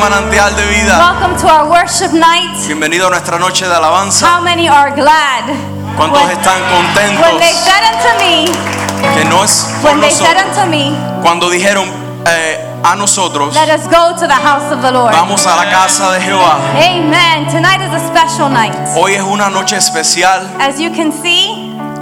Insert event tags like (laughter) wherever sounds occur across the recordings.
manantial de vida. Welcome to our worship night. Bienvenido a nuestra noche de alabanza. How many are glad? ¿Cuántos when, están contentos? When they said unto me, que no es when. They said unto me, cuando dijeron eh, a nosotros. Let us go to the house of the Lord. Vamos a la casa de Jehová. Amen. Tonight is a special night. Hoy es una noche especial. As you can see,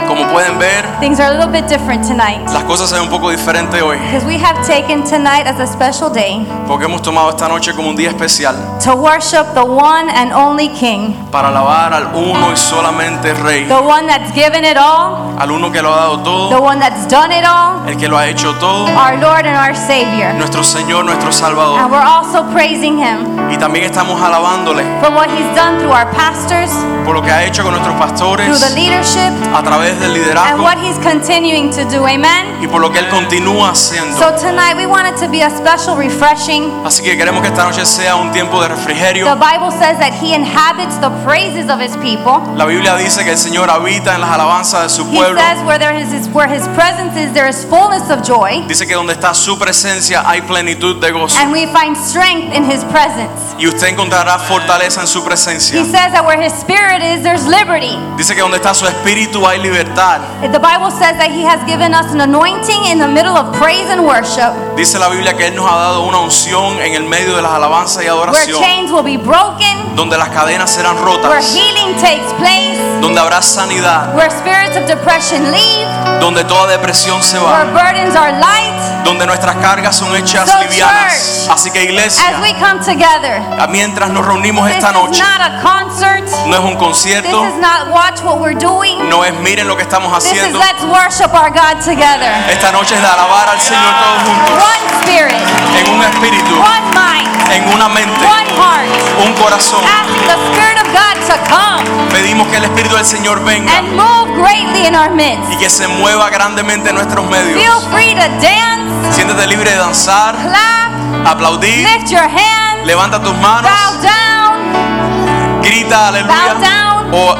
Como pueden ver, things are a little bit different tonight. Las cosas se un poco diferentes hoy. Because we have taken tonight as a special day. Porque hemos tomado esta noche como un día especial. To worship the one and only King. Para alabar al uno y solamente Rey. The one that's given it all. Al uno que lo ha dado todo. The one that's done it all. El que lo ha hecho todo. Our Lord and our Savior. Nuestro Señor, nuestro Salvador. And we're also praising him. Y también estamos alabándole for what He's done through our pastors, por lo que ha hecho con nuestros through the leadership, a través del and what He's continuing to do. Amen. y por lo que Él continúa haciendo. So tonight we want it to be a special refreshing. Así que queremos que esta noche sea un tiempo de refrigerio. The. Bible says that He inhabits the praises of His people. La Biblia dice que el Señor habita en las alabanzas de su He pueblo. says where there is where His presence is, there is fullness of joy, Dice que donde está su presencia hay plenitud de gozo. and we find strength in His presence. Y usted encontrará fortaleza en su presencia. He says that where His Spirit is, there's liberty. Dice que donde está su espíritu hay libertad. The Bible says that He has given us an anointing in the middle of praise and worship, Dice la Biblia que Él nos ha dado una unción en el medio de las alabanzas y adoración. where chains will be broken, Donde las cadenas serán rotas. where healing takes place, Donde habrá sanidad. where spirits of depression leave, Donde toda depresión se where va. burdens are light. Donde nuestras cargas son hechas So, livianas. church, Así que iglesia, As we come together, mientras nos reunimos this esta noche, not a concert. no es un This concierto, is not watch what we're doing. no es miren lo que estamos This is haciendo. let's worship our God together. Esta noche es de alabar al Señor todos juntos, One spirit, en un espíritu, one mind, en una mente, one heart. un corazón. Asking the Spirit of God to come Pedimos que el Espíritu del Señor venga and move greatly in our midst. y que se mueva grandemente en nuestros medios. Feel free to dance, Siéntete libre de danzar, clap, aplaudir, lift your hands, levanta tus manos, bow down, grita bow aleluya down, o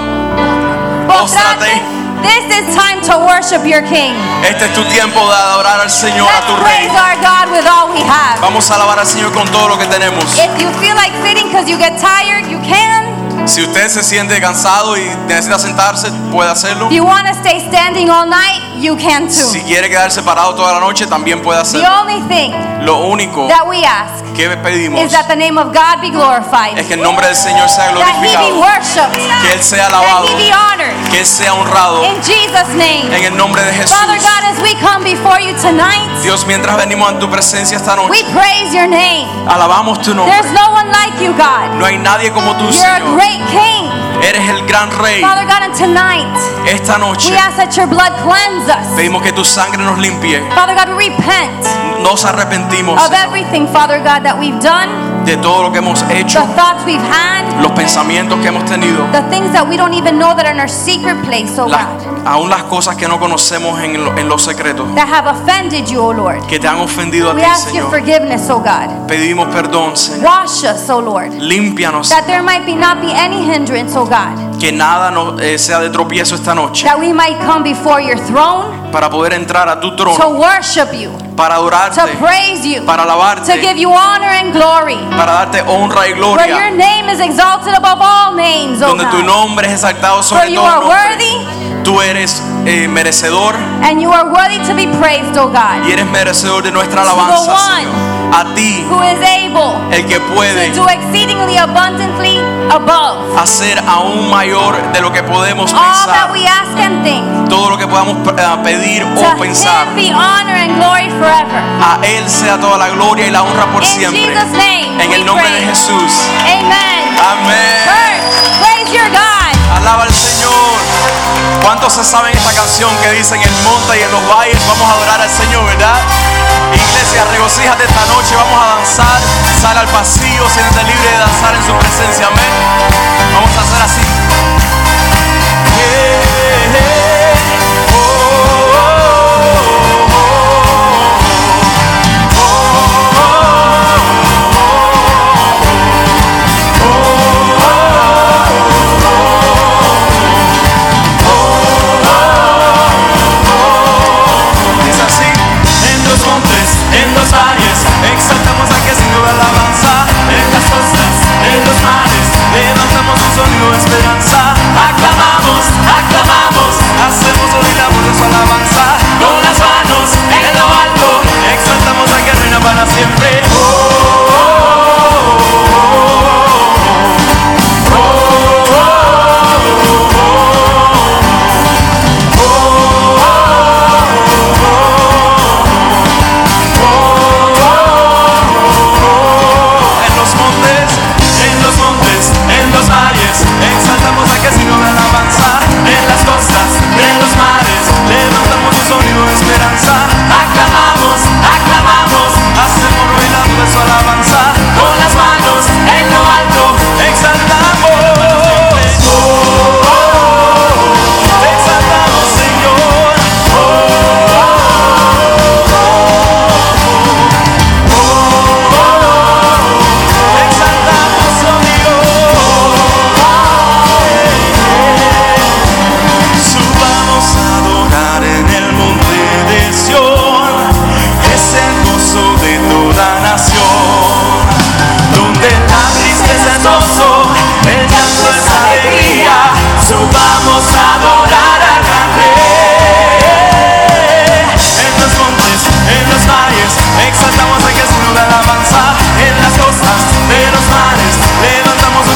postrate. This is time to worship your King. este es tu tiempo de adorar al Señor, a Let's tu Rey. praise our God with all we have. Vamos a alabar al Señor con todo lo que tenemos. If you feel like sitting because you get tired, you can. Si usted se siente cansado y necesita sentarse, puede hacerlo. If you want to stay standing all night, you can too. Si quiere quedarse parado toda la noche, también puede The hacerlo. only thing Lo único that we ask que pedimos is that the name of God be glorified, es que el nombre del Señor sea that He be glorificado, worshipped, que Él sea that alabado, He be honored. que Él sea honrado In Jesus' name. en el nombre de Jesús. Father God, as we come before you tonight, Dios, mientras venimos a tu presencia esta we noche, praise your name. alabamos tu nombre. There's no one like you, God. No hay nadie como tú, You're a Señor. great King. Eres el gran rey. Father God, and tonight, Esta noche we ask that your blood cleanse us. pedimos que tu sangre nos limpie. Father God, we repent Nos arrepentimos of everything, Father God, that we've done, de todo lo que hemos hecho, the thoughts we've had, los pensamientos que hemos tenido, the things that we don't even know that are in our secret place, oh God, aún las cosas que no conocemos en lo, en lo secreto, that have offended you, oh Lord. que te han ofendido a We ti, ask your Señor. oh God. Pedimos perdón, Señor. Wash us, oh Lord. Límpianos, That there might be not be any hindrance, oh God. que nada nos, eh, sea de tropiezo esta noche, That we might come before your throne para poder entrar a tu to worship you, para to praise you, para to give you honor and glory. para darte honra y For your name is exalted above all names, oh donde tu nombre es exaltado For sobre you are nombre. worthy Tú eres eh, merecedor and you are worthy to be praised, oh God. y eres merecedor de nuestra alabanza, one Señor. A ti, Who is able el que puede to do exceedingly abundantly above hacer aún mayor de lo que podemos all that we ask and think. todo lo que podamos eh, pedir To o pensar. Him be honor and glory forever. A Él sea toda la gloria y la honra por In siempre. Jesus' name, En we el nombre pray. de Jesús. Amen. Amén. Praise your God. Alaba al Señor. ¿Cuántos se saben esta canción que dice en el monte y en los valles vamos a adorar al Señor, verdad? Iglesia, regocíjate esta noche, vamos a danzar. Sal al pasillo, siéntete libre de danzar en su presencia, amén. Vamos a hacer así. Yeah. esperanza. Aclamamos, aclamamos, hacemos oír la voz de su alabanza. Con las manos en lo alto, exaltamos a que reina para siempre.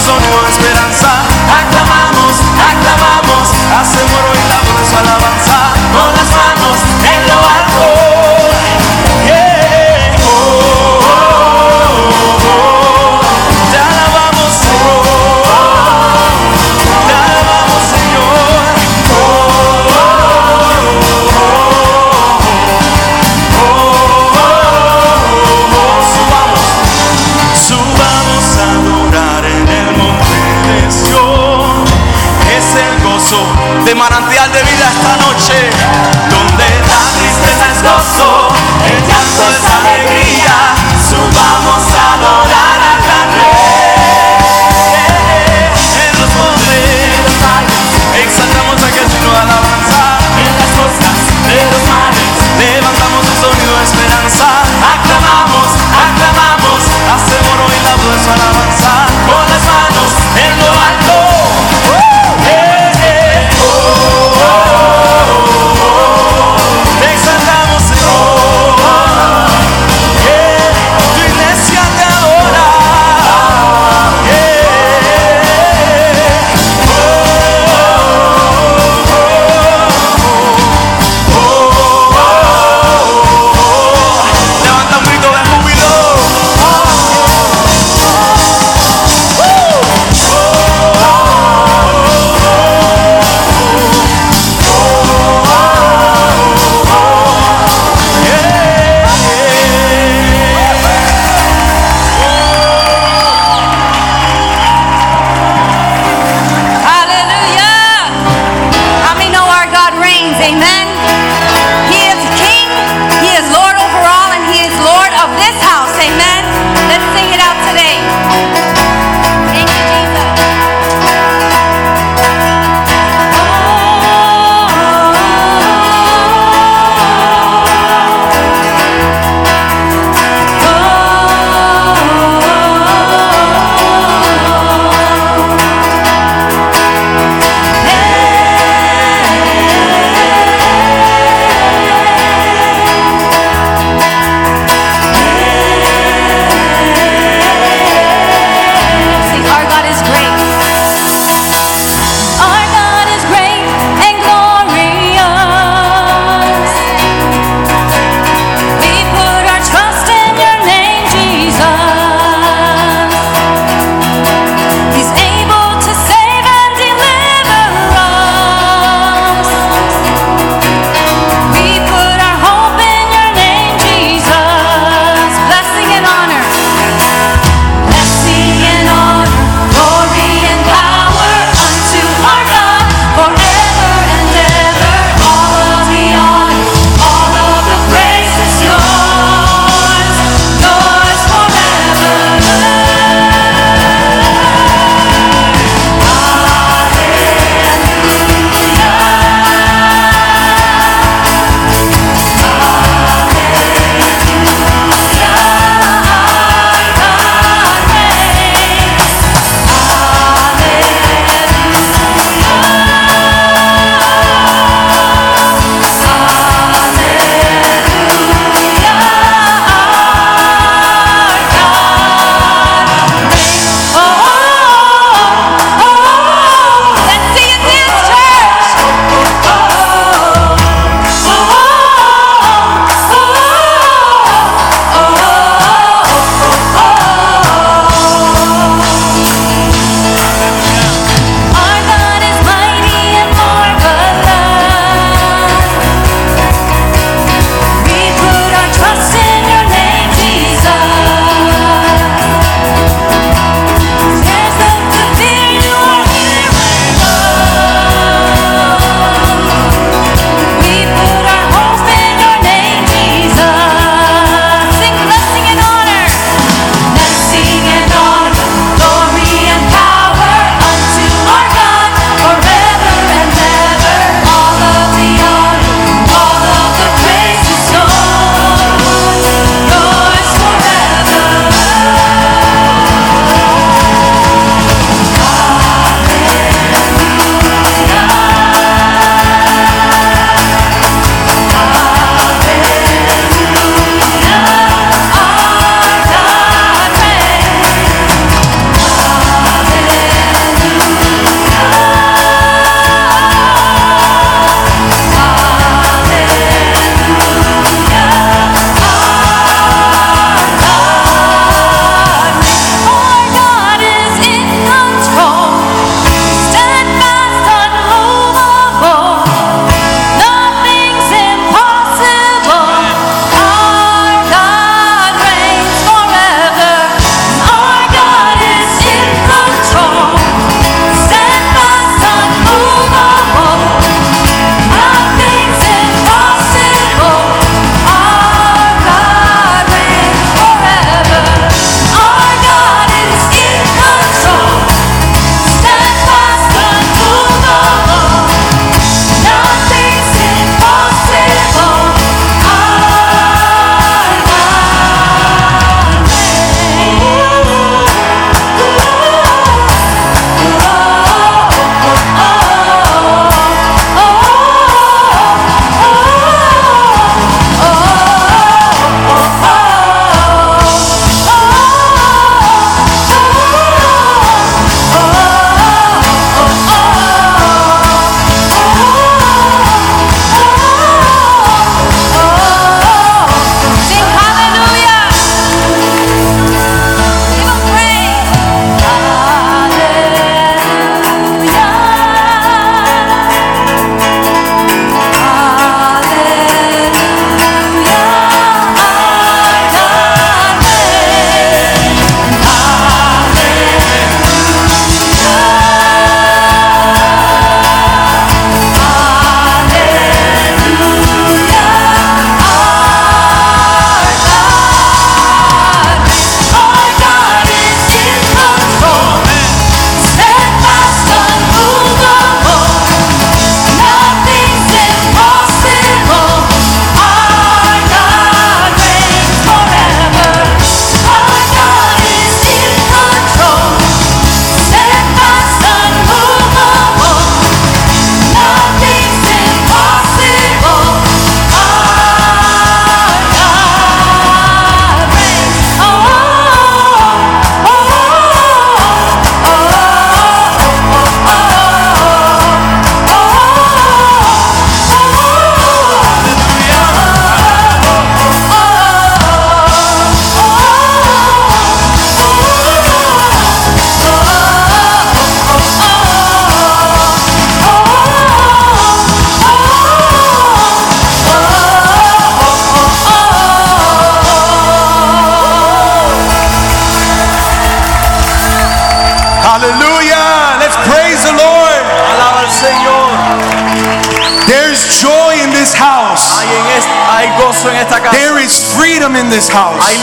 sonó esperanza. Aclamamos, aclamamos, hacemos hoy la voz alabanza. Con las manos en lo alto. De manantial de vida esta noche. Donde la tristeza es gozo, el llanto es alegría. Subamos a adorar al gran Rey. En los montes, exaltamos a Jesús alabanza. En las costas de los mares, levantamos un sonido de esperanza. Aclamamos, aclamamos, hacemos hoy la voz alabanza. Con las manos en lo alto.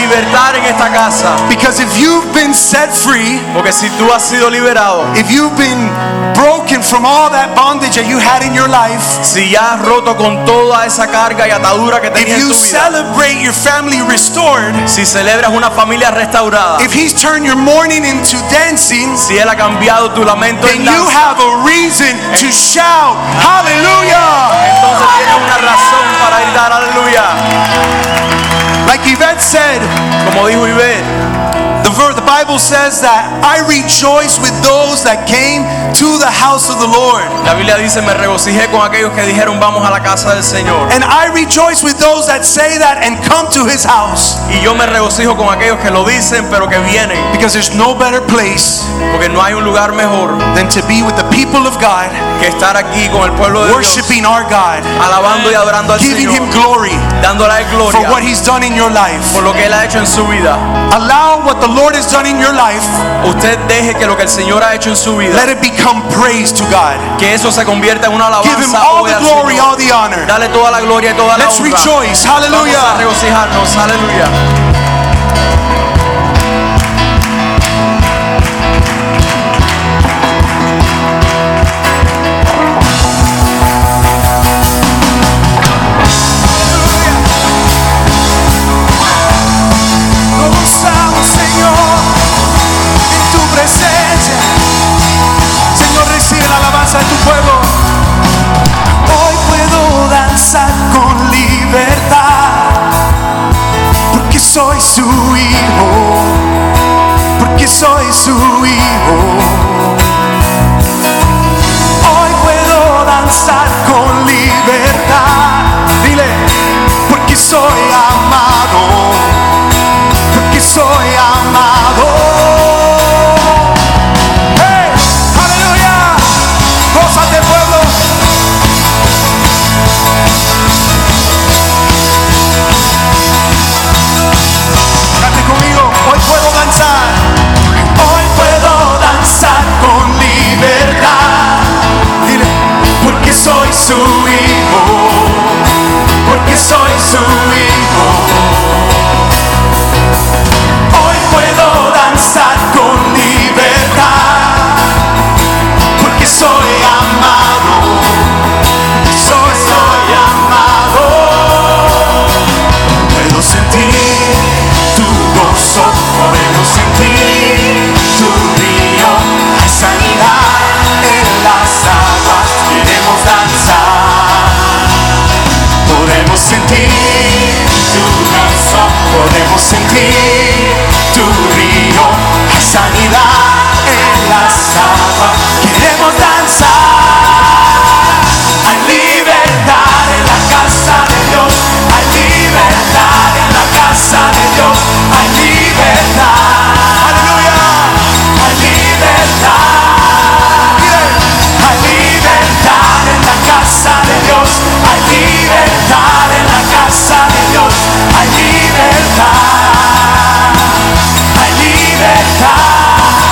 Libertad en esta casa. Because if you've been set free, Porque si tú has sido liberado, if you've been broken from all that bondage that you had in your life, si ya has roto con toda esa carga y atadura que if tenías en you tu vida, celebrate your family restored, si celebras una familia restaurada, if He's turned your mourning into dancing, si Él ha cambiado tu lamento then en you have a reason to shout, Hallelujah! entonces tienes una razón para gritar aleluya. Like Yvette said, Como dijo Iber, the, the Bible says that I rejoice with those that came to the house of the Lord. la Biblia dice, me regocijé con aquellos que dijeron vamos a la casa del Señor. And I rejoice with those that say that and come to his house. Y yo me regocijo con aquellos que lo dicen pero que vienen, Because there's no better place porque no hay un lugar mejor than to be with the people of God, que estar aquí con el pueblo de Dios, worshiping our God, alabando y adorando al giving him Señor, glory dándole a él for gloria what he's done in your life. por lo que Él ha hecho en su vida. Allow what the Lord has done in your life, Usted deje que lo que el Señor ha hecho en su vida, let it become praise to God. que eso se convierta en una Give him all the glory, all the honor. Dale toda la gloria y toda la Let's honra. rejoice. Vamos a Hallelujah. regocijarnos, aleluya.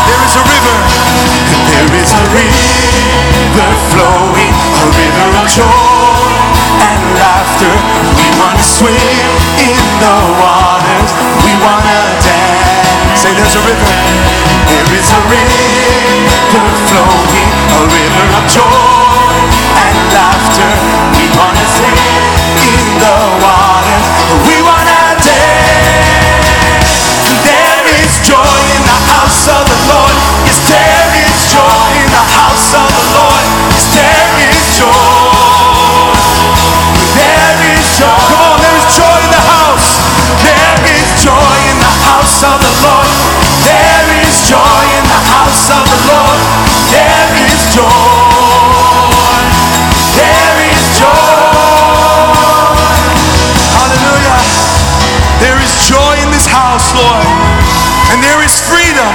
There is a river, there is a river flowing, a river of joy and laughter. We want to swim in the waters, we want to dance. Say there's a river, there is a river flowing, a river of joy and laughter. We to swim in the waters, we want to dance. There is joy in the house of the Lord. Yes, there is joy in the house of the Lord. Yes, there is joy. There is joy. Come on, there is joy in the house. There is joy in the house of the Lord. House of the Lord. There is joy. There is joy. Hallelujah. There is joy in this house, Lord. And there is freedom.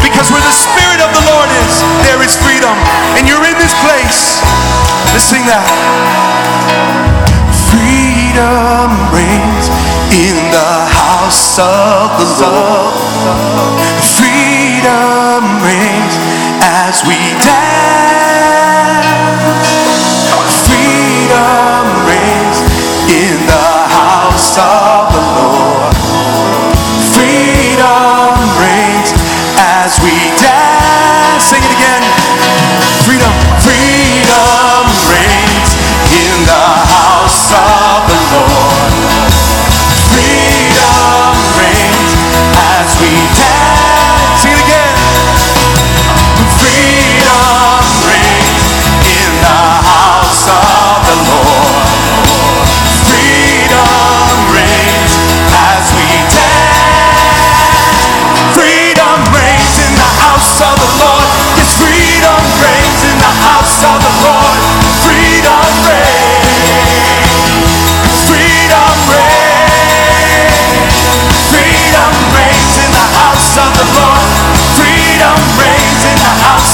Because where the Spirit of the Lord is, there is freedom. And you're in this place. Let's sing that. Freedom reigns in the house of the Lord. Freedom rings as we dance. Freedom rings in the house of the Lord. Freedom rings as we dance. Sing it again. Freedom, freedom.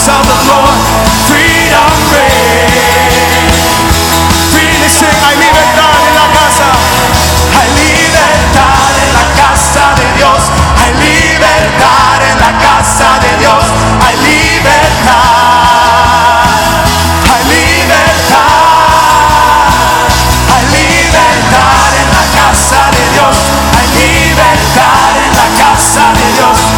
of the Lord. Freedom reigns. Hay libertad en la casa. Hay libertad en la casa de Dios. Hay libertad en la casa de Dios. Hay libertad. Hay libertad. Hay libertad en la casa de Dios. Hay libertad en la casa de Dios.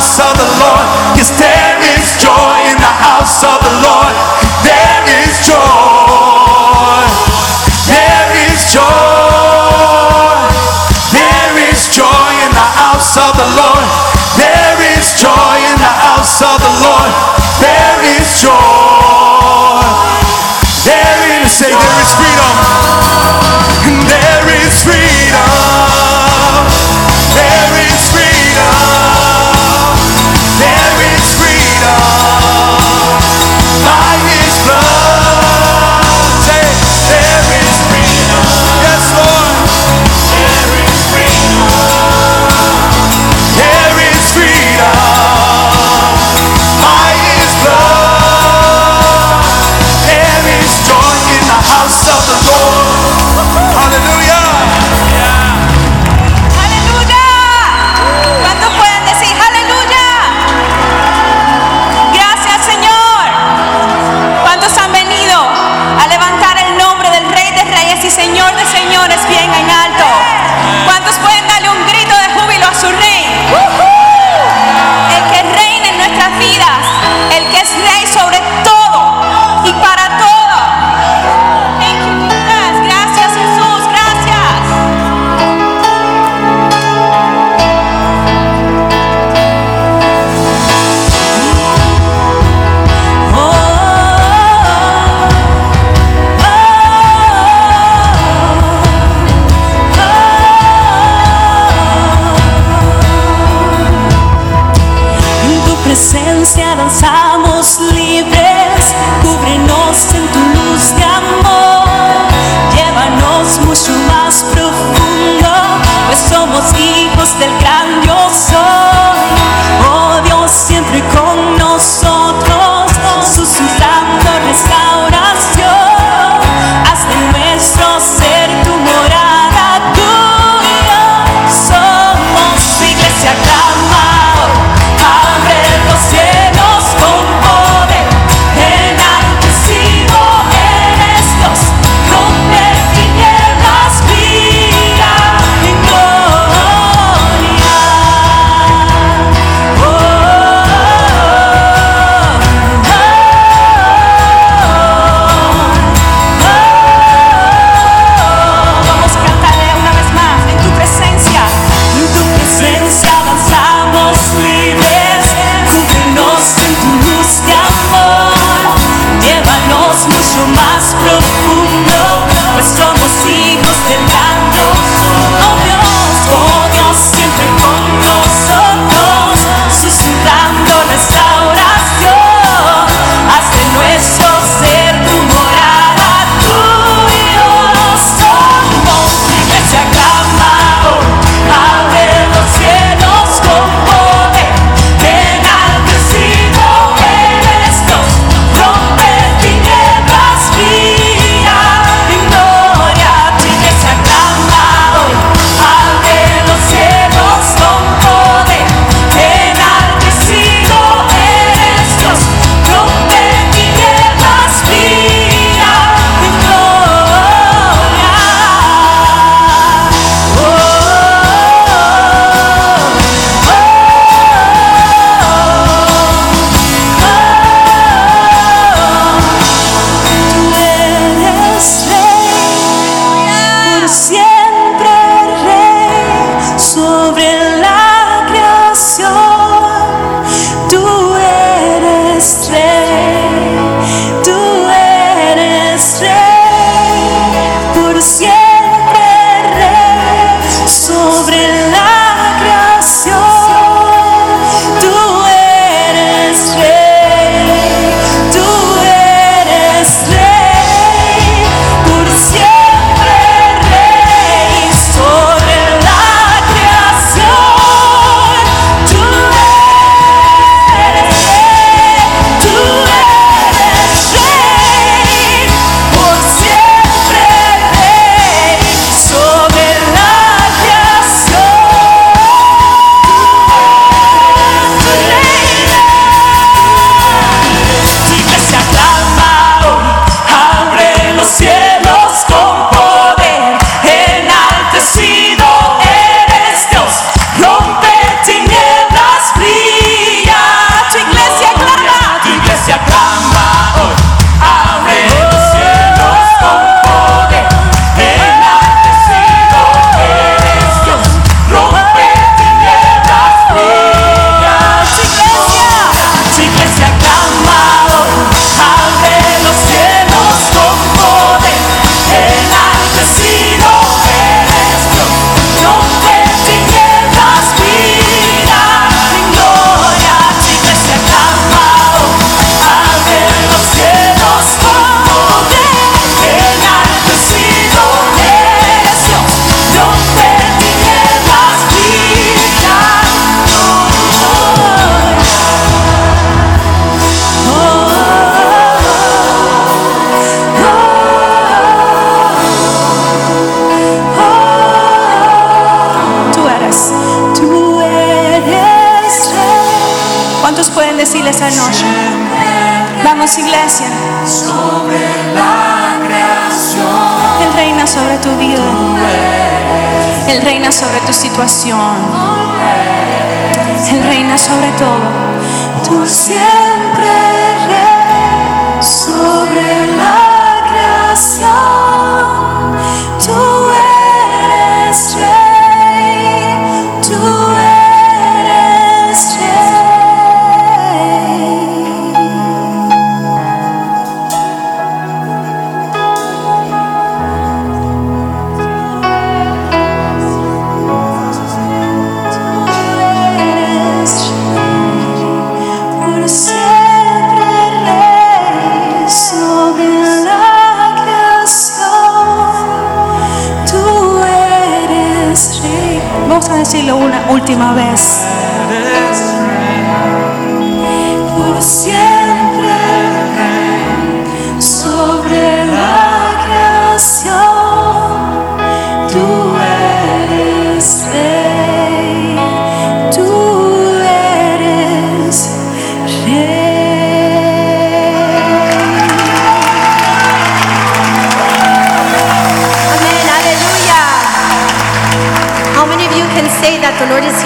house of the Lord. Yes, there is joy in the house of the Lord. There is joy. There is joy. There is joy in the house of the Lord. There is joy in the house of the Lord. There is joy. There is, say, there is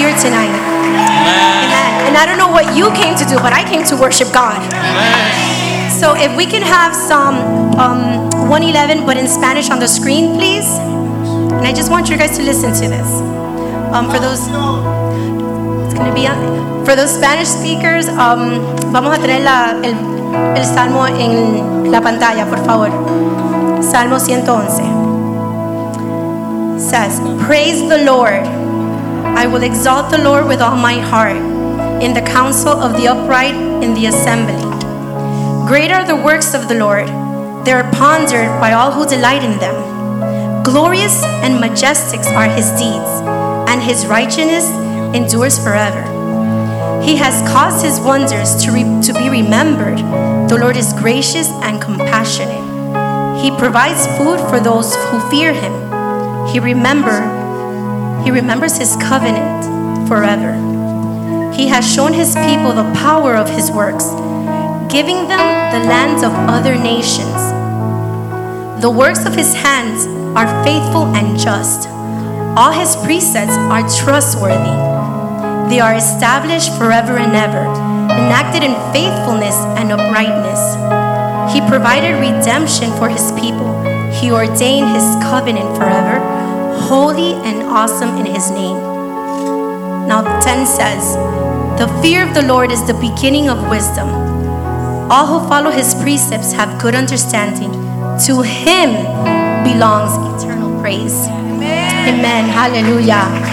here tonight? Amen. And I don't know what you came to do, but I came to worship God. So if we can have some um, 111, but in Spanish on the screen, please. And I just want you guys to listen to this. Um, for those, it's gonna be on, for those Spanish speakers. Um, vamos a tener la- el, el salmo en la pantalla, por favor. Salmo 111 says, Praise the Lord. I will exalt the Lord with all my heart in the council of the upright in the assembly. Great are the works of the Lord. They are pondered by all who delight in them. Glorious and majestic are his deeds, and his righteousness endures forever. He has caused his wonders to, re- to be remembered. The Lord is gracious and compassionate. He provides food for those who fear him. He remember he remembers his covenant forever. He has shown his people the power of his works, giving them the lands of other nations. The works of his hands are faithful and just. All his precepts are trustworthy. They are established forever and ever, enacted in faithfulness and uprightness. He provided redemption for his people. He ordained his covenant forever, holy and awesome in his name. Now 10 says, The fear of the Lord is the beginning of wisdom. All who follow his precepts have good understanding. To him belongs eternal praise. Amen. Hallelujah.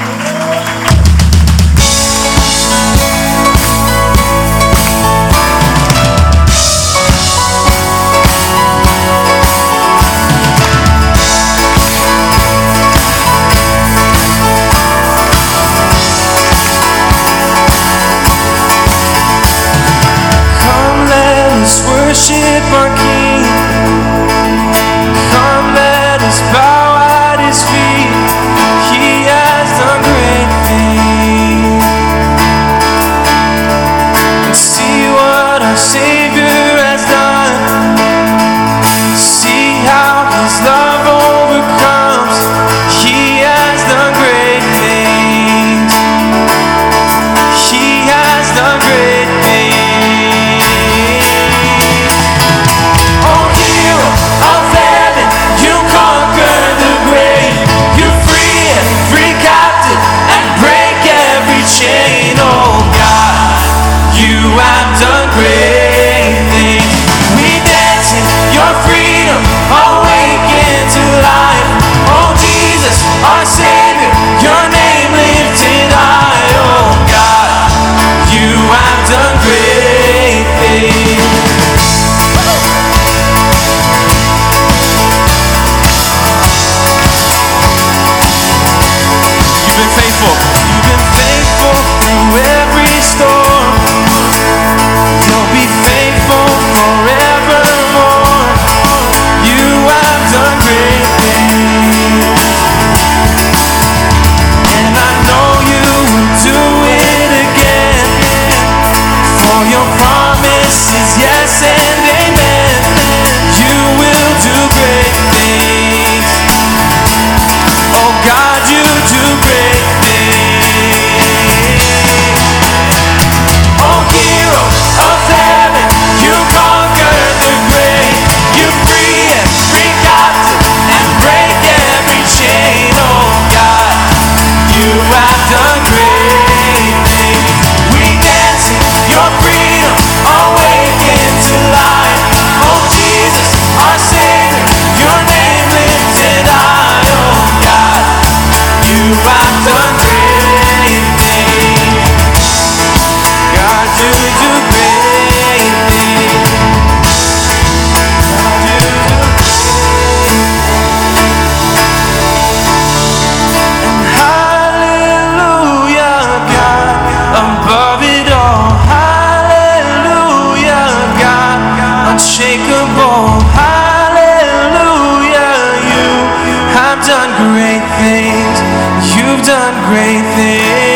you've done great things.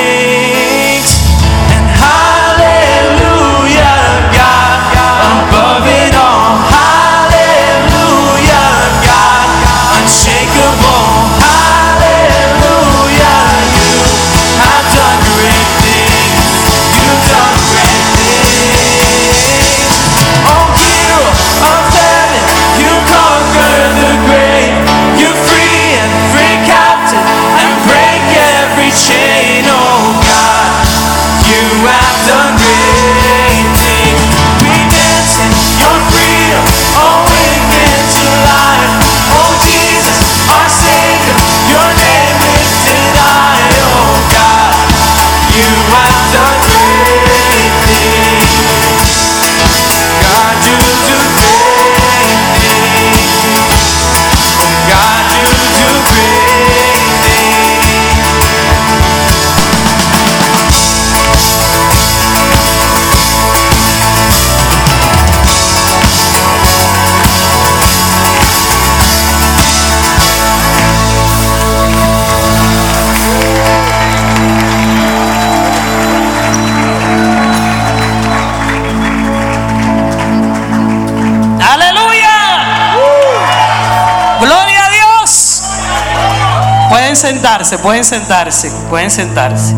Sentarse, pueden sentarse, pueden sentarse.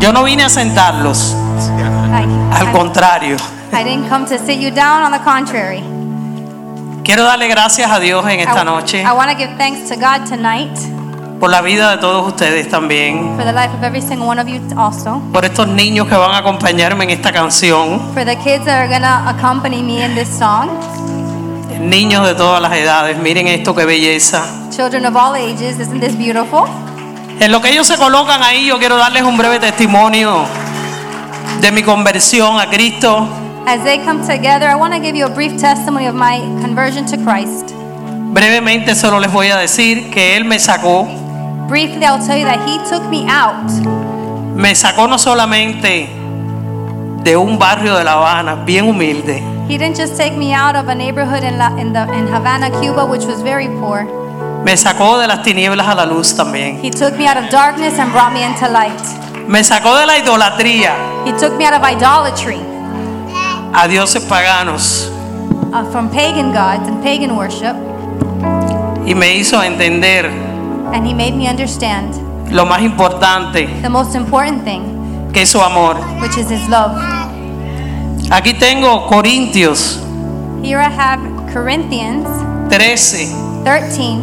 Yo no vine a sentarlos, I, al contrario. I didn't come to sit you down, on the contrary. Quiero darle gracias a Dios en esta noche I want to give thanks to God tonight por la vida de todos ustedes también, for the life of every single one of you also. por estos niños que van a acompañarme en esta canción, For the kids that are going to accompany me in this song. niños de todas las edades. Miren esto qué belleza. Children of all ages. Isn't this beautiful? En lo que ellos se colocan ahí, yo quiero darles un breve testimonio de mi conversión a Cristo. As they come together, I want to give you a brief testimony of my conversion to Christ. Brevemente solo les voy a decir que Él me sacó, Briefly, I'll tell you that He took me out. me sacó no solamente de un barrio de La Habana bien humilde, He didn't just take me out of a neighborhood in, La, in, the, in Havana, Cuba, which was very poor. Me sacó de las tinieblas a la luz también, He took me out of darkness and brought me into light. me sacó de la idolatría. He took me out of idolatry, a dioses paganos. Uh, from pagan gods and pagan worship, y me hizo entender and He made me understand lo más importante the most important thing, que es su amor. which is His love. Aquí tengo Corintios Here I have Corinthians 13, 13,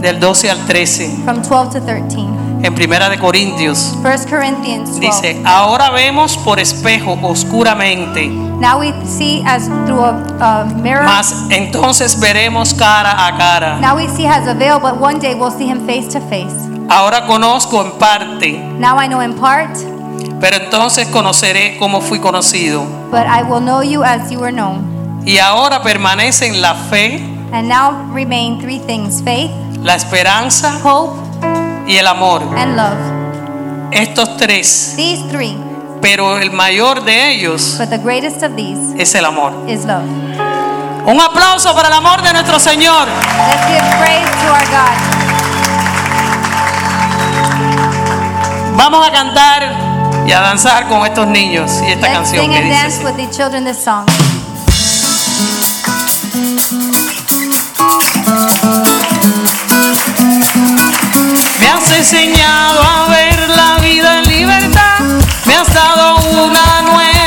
del 12 al 13, from 12 to 13. en Primera de Corintios. 1 Corinthians 12. Dice, ahora vemos por espejo oscuramente, Now we see as through a, a mirror. mas entonces veremos cara a cara. Now we see as a veil, but one day we'll see him face to face. Ahora conozco en parte, Now I know in part, pero entonces conoceré como fui conocido. but I will know you as you were known. Y ahora permanecen la fe, And now remain three things faith, la esperanza hope, y el amor. and love. Estos tres, These three, pero el mayor de ellos but the greatest of these es el amor. is love. Un aplauso para el amor de nuestro Señor. Let's give praise to our God. Vamos a cantar y a danzar con estos niños y esta Let's canción sing que and dice. dance with the children this song. Me has enseñado a ver la vida en libertad, me has dado una nueva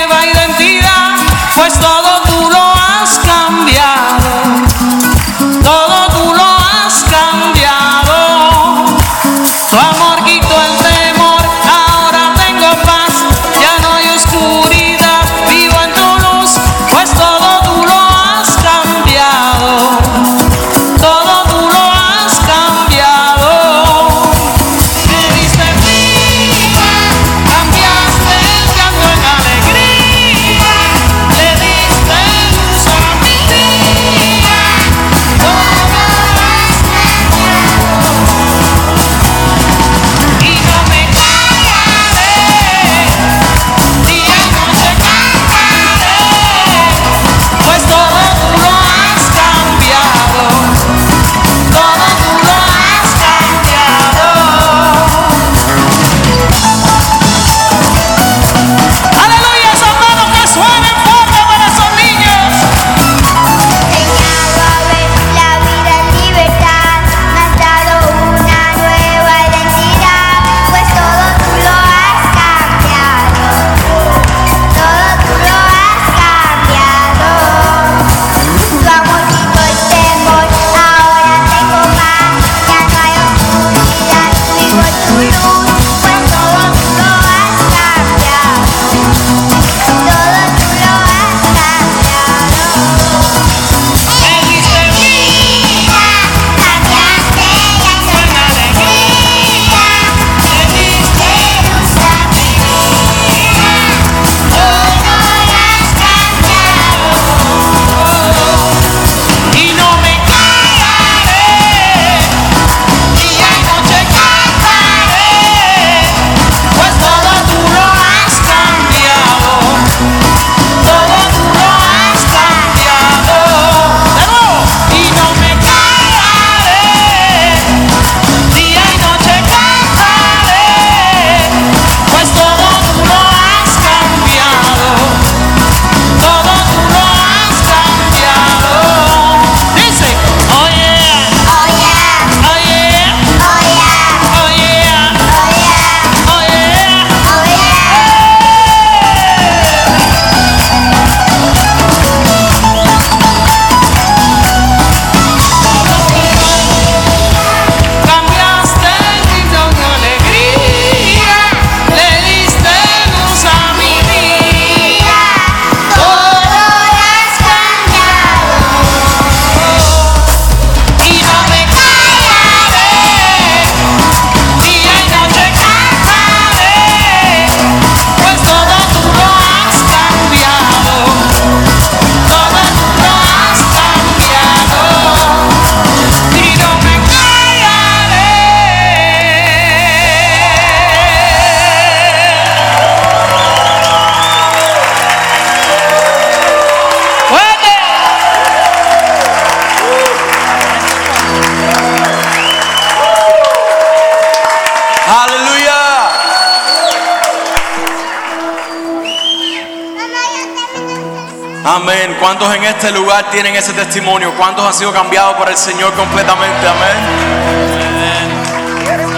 ¿Cuántos en este lugar tienen ese testimonio? ¿Cuántos han sido cambiados por el Señor completamente? Amén.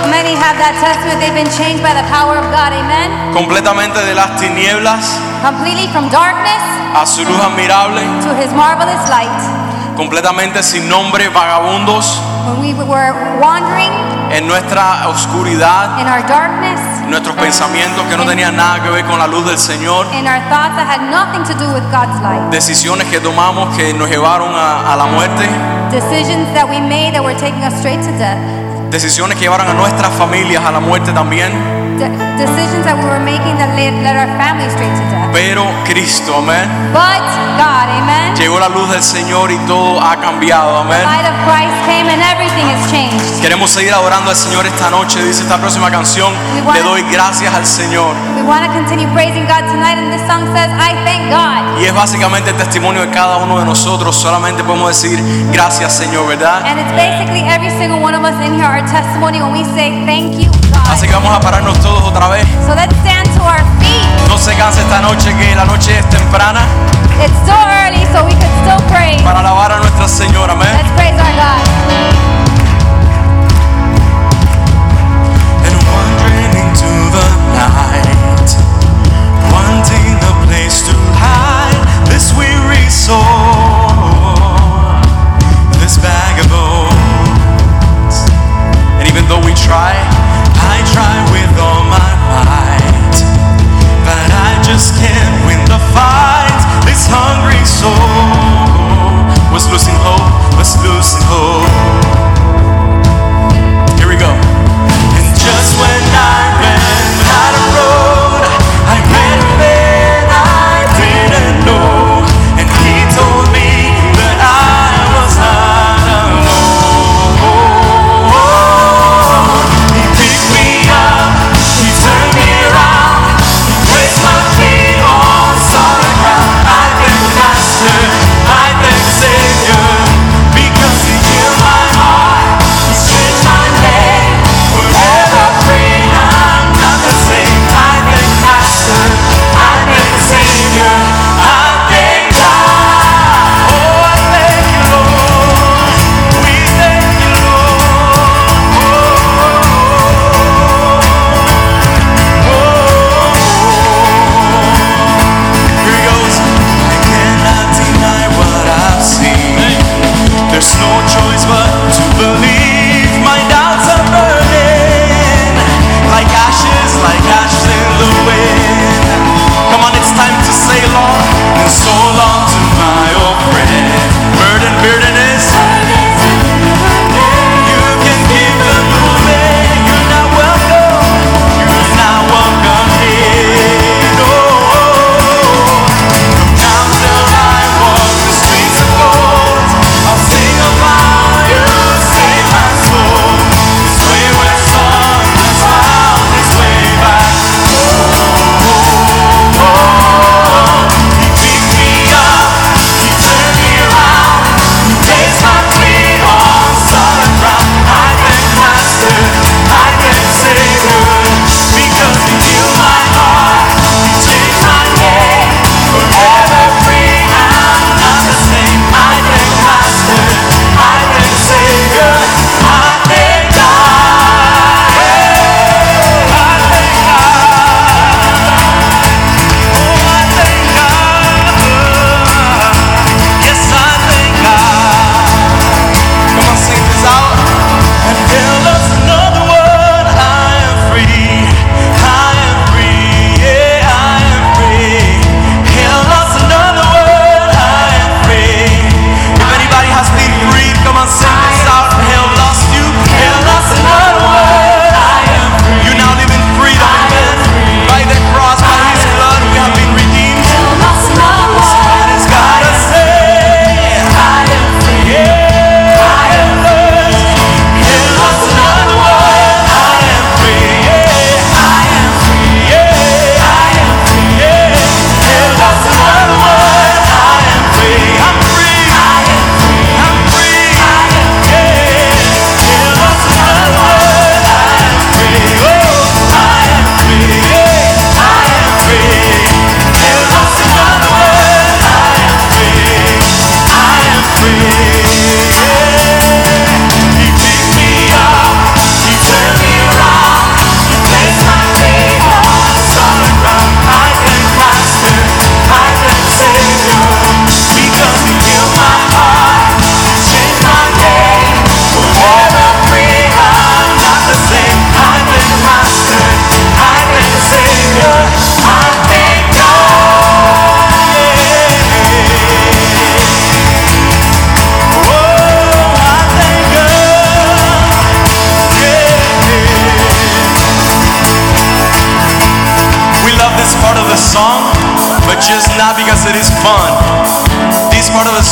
Many have that testament. They've been changed by the power of God. Amen. Completamente de las tinieblas Completely from darkness a su luz admirable. to his marvelous light. Completamente sin nombre, vagabundos When we were wandering en nuestra oscuridad, in our darkness, nuestros pensamientos que no tenían nada que ver con la luz del Señor. in our thoughts that had nothing to do with God's light. Decisiones que tomamos que nos llevaron a, a la muerte. Decisions that we made that were taking us straight to death. Decisiones que llevaron a nuestras familias a la muerte también. De- decisions that we were making that led, led our family straight to death. Pero Cristo, amén. But God, amen. Llegó la luz del Señor y todo ha cambiado, amén. Light of Christ came and everything has changed. Queremos seguir adorando al Señor esta noche. Dice esta próxima canción, le doy gracias al Señor. We want to continue praising God tonight, and this song says, I thank God. Y es básicamente el testimonio de cada uno de nosotros. Solamente podemos decir gracias, Señor, ¿verdad? And it's basically every single one of us in here, our testimony when we say, Thank you, Así God. que vamos a pararnos todos otra vez. So let's se canse esta noche que la noche es temprana It's still early, so we can still pray. para alabar a nuestra Señora, amén. Let's praise our God. and wandering into the night, wanting a place to hide this weary soul, this vagabond. And even though we try, I try with all just can't win the fight. This hungry soul was losing hope, was losing hope. Here we go.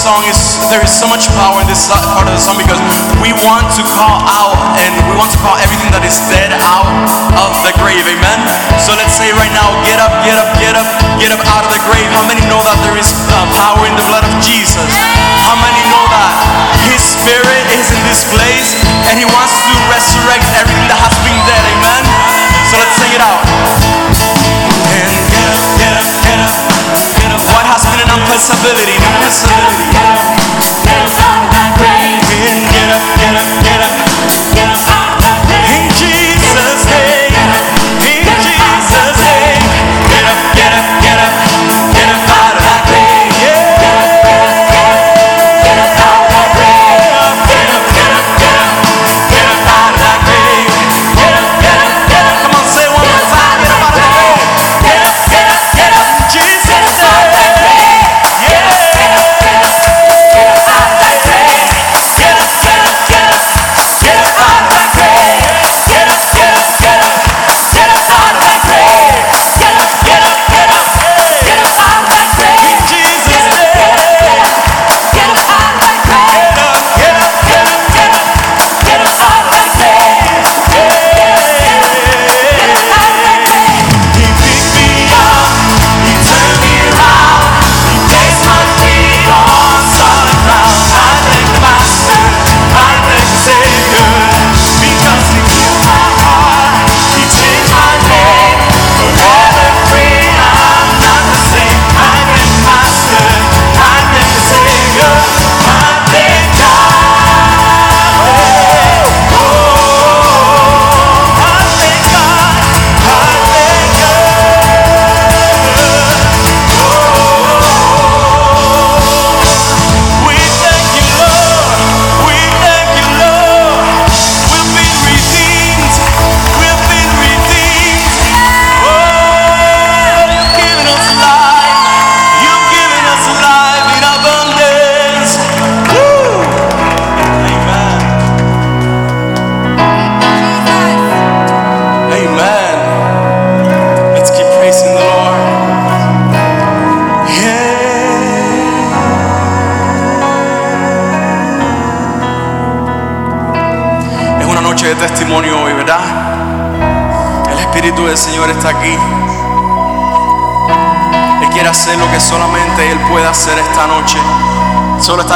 song is there is so much power in this part of the song because we want to call out and we want to call everything that is dead out of the grave. Amen. So let's say right now, get up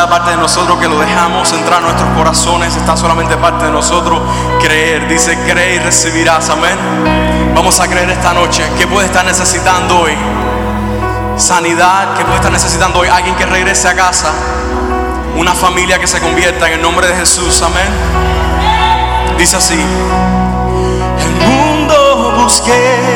parte de nosotros que lo dejamos entrar a nuestros corazones, está solamente parte de nosotros creer. Dice, cree y recibirás, amén. Vamos a creer esta noche. ¿Qué puede estar necesitando hoy? Sanidad, ¿qué puede estar necesitando hoy? Alguien que regrese a casa, una familia que se convierta en el nombre de Jesús, amén. Dice así, el mundo busqué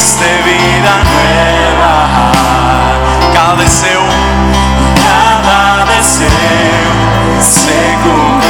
diste vida nueva. Cada deseo, cada deseo se cumple.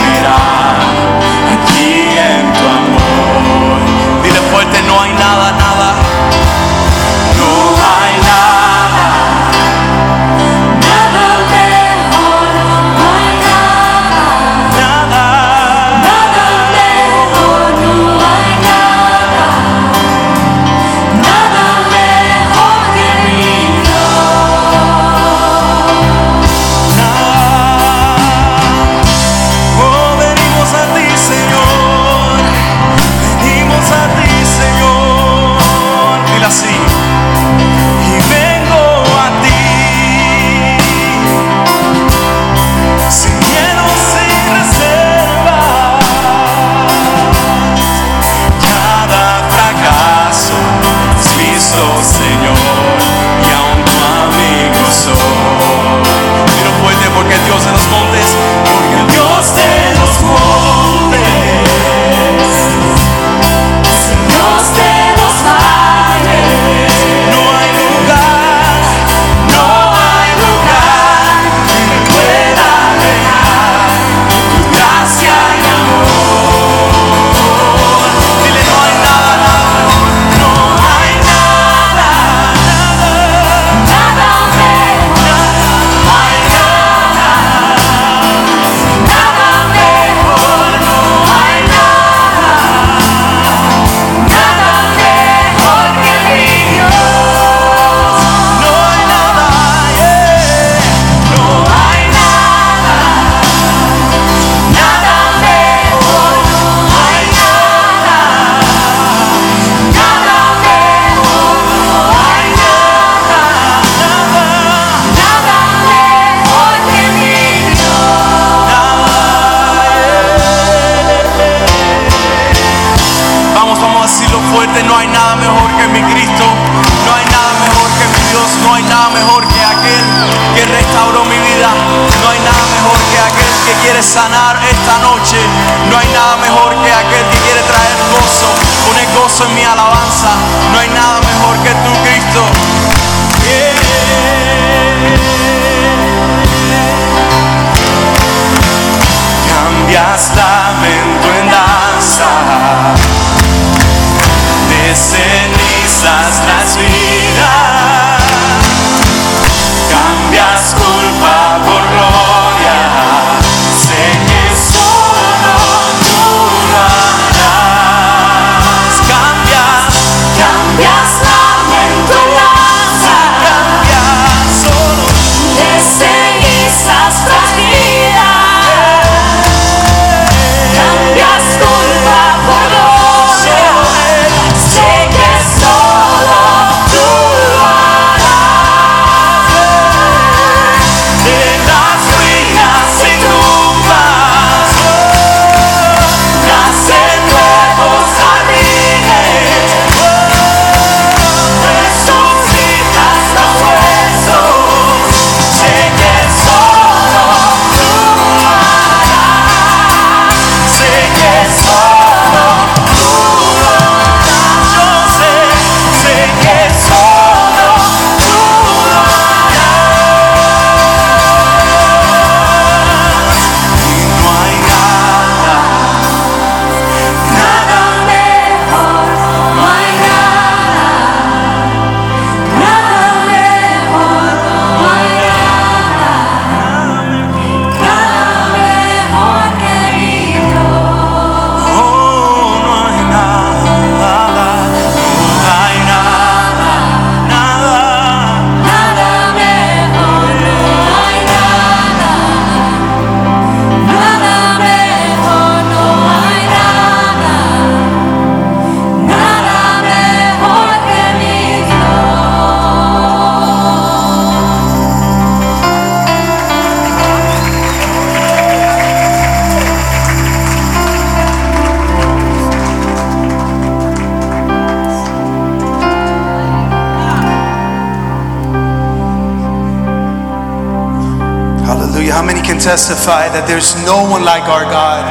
Testify that there's no one like our God?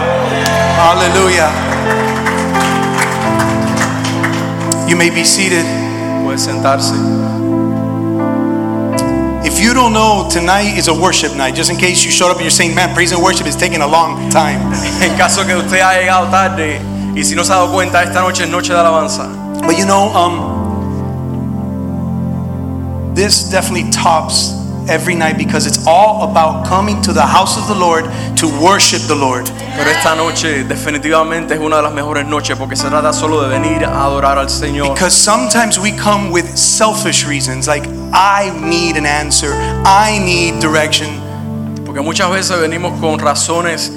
Hallelujah. You may be seated. Puede sentarse. If you don't know, tonight is a worship night. Just in case you showed up and you're saying, man, praise and worship is taking a long time. (laughs) En caso que usted haya llegado tarde y si no se ha dado cuenta, esta noche es noche de alabanza. But you know, um, this definitely tops every night because it's all about coming to the house of the Lord to worship the Lord. Pero esta noche definitivamente es una de las mejores noches porque se trata solo de venir a adorar al Señor. Because sometimes we come with selfish reasons, like I need an answer, I need direction. Porque muchas veces venimos con razones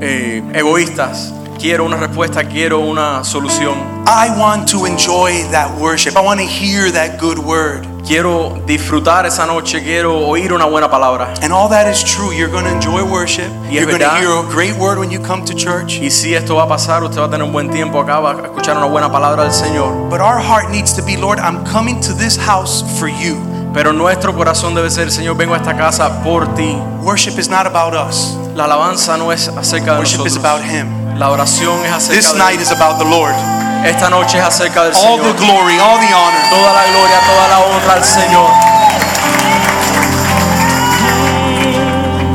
eh, egoístas. Quiero una respuesta, quiero una solución. I want to enjoy that worship. I want to hear that good word. Quiero disfrutar esa noche, quiero oír una buena palabra. And all that is true. You're going to enjoy worship. Y You're going to hear a great word when you come to church. Y si esto va a pasar, usted va a tener un buen tiempo acá, va a escuchar una buena palabra del Señor. But our heart needs to be, Lord, I'm coming to this house for you. Pero nuestro corazón debe ser, Señor, vengo a esta casa por ti. Worship is not about us. La alabanza no es acerca de Worship is about him. La oración es acerca This de night is about the Lord. Esta noche es acerca del All Señor. the glory, all the honor. Toda la gloria, toda la honra al Señor.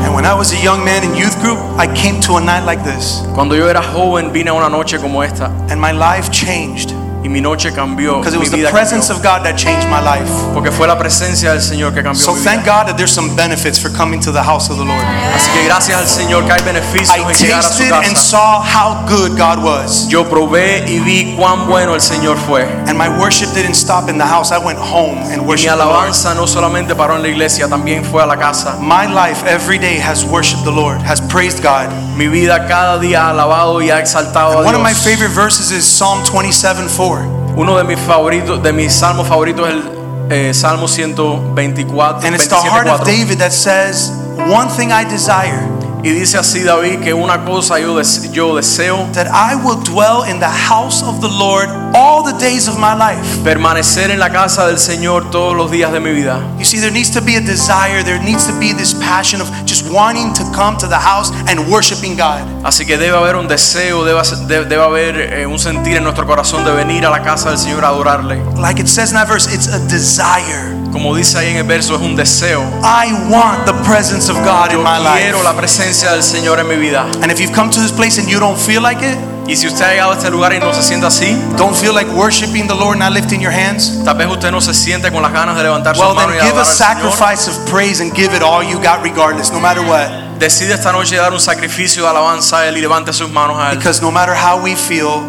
And when I was a young man in youth group, I came to a night like this, Cuando yo era joven vine a una noche como esta and my life changed mi noche cambió. because it was the presence cambió. of God that changed my life. Porque fue la presencia del Señor que cambió So mi thank. God that there's some benefits for coming to the house of the Lord. Así que gracias al Señor que hay beneficios I en llegar a su tasted and saw how good God was. Yo probé y vi cuán bueno el Señor fue. And my worship didn't stop in the house. I went home and mi worshiped the Lord. alabanza no solamente paró en la iglesia, también fue a la casa. My life every day has worshiped the Lord, has praised God. Mi vida cada día ha alabado y ha exaltado a One of my favorite verses is Psalm 27 4. Uno de mis favoritos, de mis salmos favoritos es el eh, Salmo 124, And it's the heart of David that says, One thing I desire, Y dice así David que una cosa yo, des- yo deseo, that I will dwell in the house of the Lord all the days of my life. permanecer en la casa del Señor todos los días de mi vida. You see, there needs to be a desire, there needs to be this passion of just wanting to come to the house and worshiping God. Así que debe haber un deseo, debe, de- debe haber eh, un sentir en nuestro corazón de venir a la casa del Señor a adorarle. Like it says in that verse, it's a desire. Como dice ahí en el verso, es un deseo. I want the presence of God Yo in my life. quiero la presencia del Señor en mi vida. And if you've come to this place and you don't feel like it, Y si usted ha llegado a este lugar y no se siente así, don't feel like worshiping the Lord, not lifting your hands, tal vez usted no se siente con las ganas de levantar sus well, manos then y give a adorar al Señor. sacrifice of praise and give it all you got, regardless, no matter what. Decide esta noche dar un sacrificio de alabanza a Él y levante sus manos a Él. Because no matter how we feel,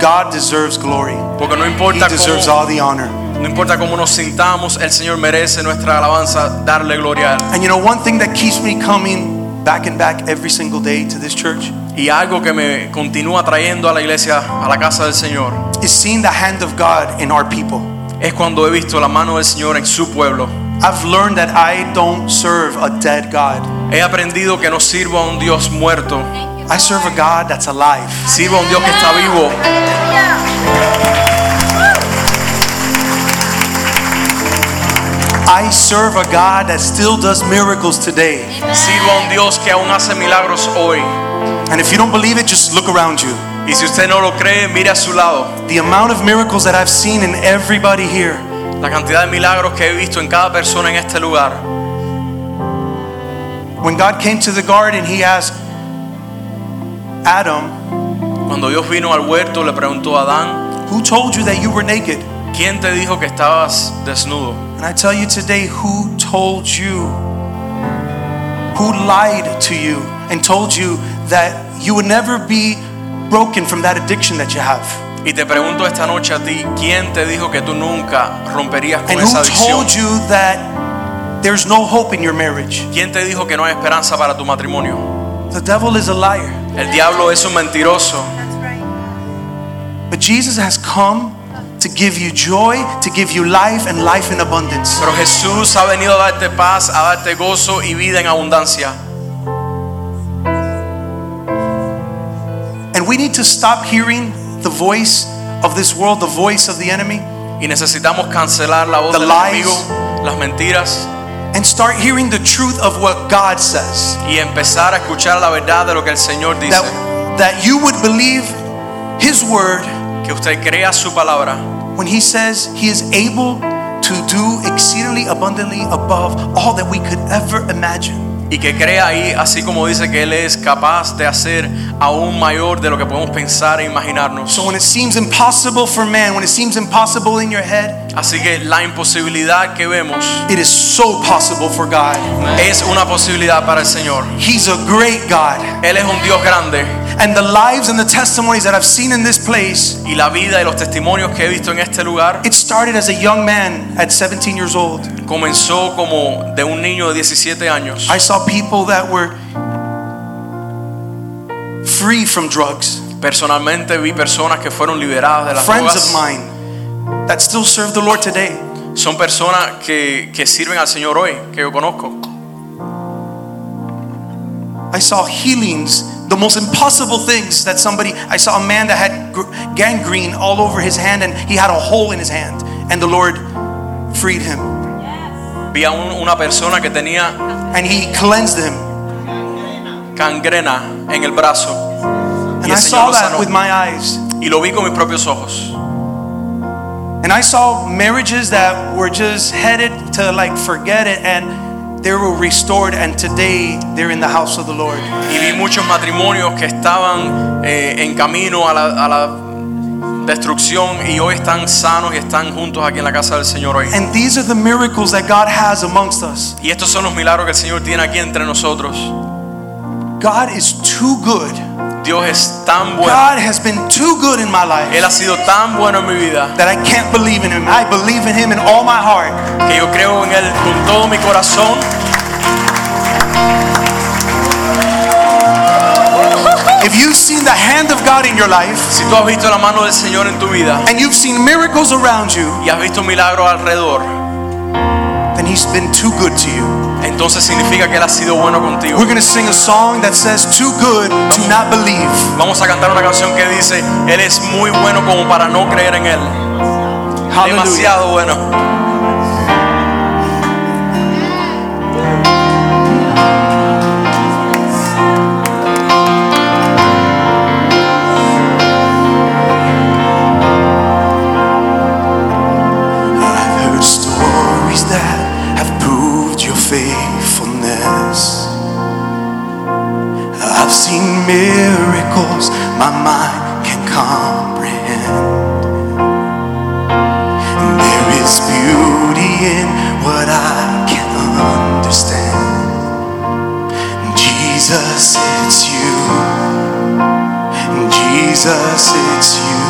God deserves glory. Porque no He deserves cómo, all the honor. no importa cómo nos sintamos, el Señor merece nuestra alabanza, darle gloria a Él. And you know, one thing that keeps me coming back and back every single day to this church Y algo que me continúa trayendo a la iglesia, a la casa del Señor, is seeing the hand of God in our people. es cuando he visto la mano del Señor en su pueblo. I've learned that I don't serve a dead God. He aprendido que no sirvo a un Dios muerto, I serve a God that's alive. sirvo a un Dios que está vivo. I serve a God that still does miracles today. Sirvo a un Dios que aún hace milagros hoy. And if you don't believe it, just look around you. Y si usted no lo cree, mire a su lado. The amount of miracles that I've seen in everybody here. La cantidad de milagros que he visto en cada persona en este lugar. When God came to the garden, He asked Adam, Cuando Dios vino al huerto, le preguntó a Adán, Who told you that you were naked? ¿quién te dijo que estabas desnudo? And I tell you today, who told you? Who lied to you and told you that you would never be broken from that addiction that you have? Y te pregunto esta noche a ti, ¿quién te dijo que tú nunca romperías con And esa who adicción? told you that there's no hope in your marriage? ¿Quién te dijo que no hay esperanza para tu matrimonio? The devil is a liar. El diablo es un mentiroso, But Jesus has come to give you joy, to give you life and life in abundance. pero Jesús ha venido a darte paz, a darte gozo y vida en abundancia. And we need to stop hearing the voice of this world, the voice of the enemy, Y necesitamos cancelar la voz The del lies. enemigo, las mentiras and start hearing the truth of what God says. y empezar a escuchar la verdad de lo que el Señor dice. That, that you would believe His word Que usted crea su palabra when He says He is able to do exceedingly abundantly above all that we could ever imagine. Y que crea ahí, así como dice que Él es capaz de hacer aún mayor de lo que podemos pensar e imaginarnos. So when it seems impossible for man, when it seems impossible in your head, Así que la imposibilidad que vemos it is so possible for God. es una posibilidad para el Señor. He's a great God. Él es un Dios grande And the lives and the testimonies that I've seen in this place, y la vida y los testimonios que he visto en este lugar it started as a young man at 17 years old. Comenzó como de un niño de 17 años. I saw people that were free from drugs, Personalmente vi personas que fueron liberadas de las friends drogas. of mine that still serve the Lord today. Son personas que, que sirven al Señor hoy, que yo conozco. I saw healings, the most impossible things that somebody, I saw a man that had gangrene all over his hand and he had a hole in his hand, and the Lord freed him Vi a un- una persona que tenía and he cleansed him. gangrena en el brazo And y I el saw Señor lo that sanó. with my eyes. Y lo vi con mis propios ojos. And I saw marriages that were just headed to like forget it and they were restored and today they're in the house of the Lord. Y vi muchos matrimonios que estaban eh, en camino a la, a la destrucción y hoy están sanos y están juntos aquí en la casa del Señor hoy. And these are the miracles that God has amongst us. Y estos son los milagros que el Señor tiene aquí entre nosotros. God is too good. Dios es tan bueno. God has been too good in my life Él ha sido tan bueno en mi vida that I can't believe in him. I believe in him in all my heart. que yo creo en Él con todo mi corazón. If you've seen the hand of God in your life Si tú has visto la mano del Señor en tu vida and you've seen miracles around you, y has visto milagros alrededor, then He's been too good to you. entonces significa que Él ha sido bueno contigo. We're going to sing a song that says, Too good to not believe. Vamos a cantar una canción que dice, Él es muy bueno como para no creer en Él. Hallelujah. Demasiado bueno. Miracles my mind can comprehend. And there is beauty in what I can understand. Jesus, it's you. Jesus, it's you.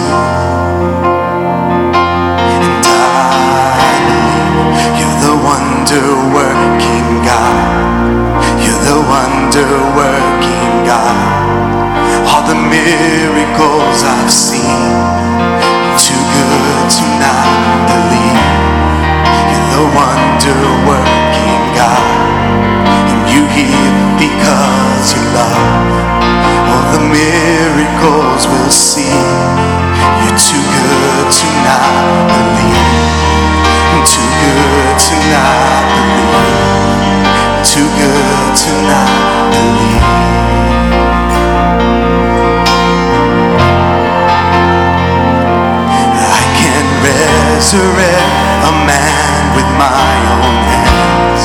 And I believe you're the wonder working miracles I've seen, too good to not believe. You're the wonder working God. And you heal because you love. All the miracles we'll see. You're too good to not believe. Too good to not believe. Resurrect a man with my own hands.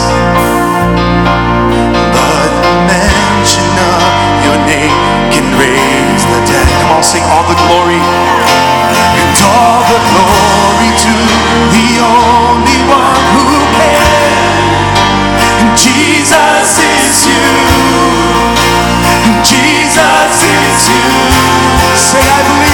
But the mention of your name can raise the dead. Come on, sing all the glory. And all the glory to the only one who can. And Jesus is you. And Jesus is you. Say, I believe.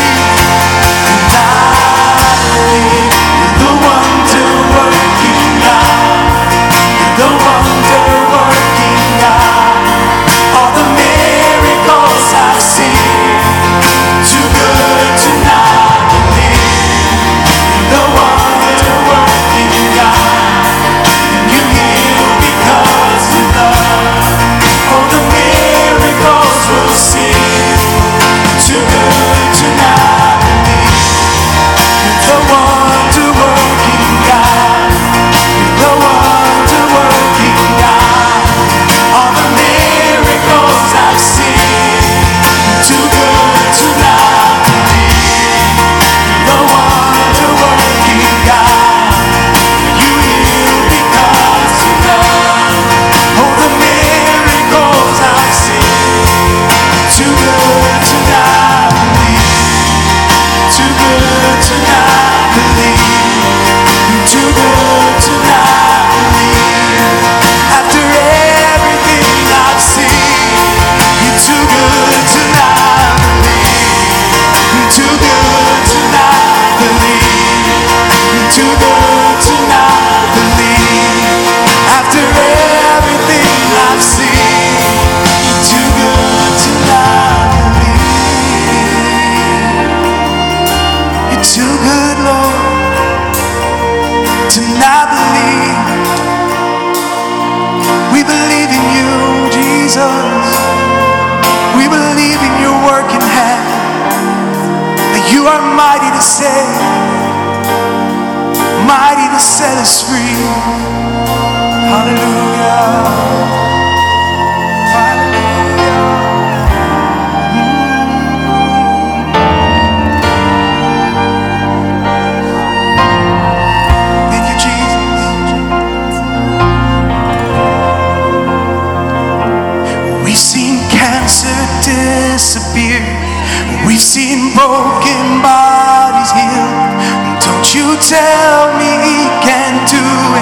Broken bodies healed. Don't you tell me he can't do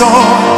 health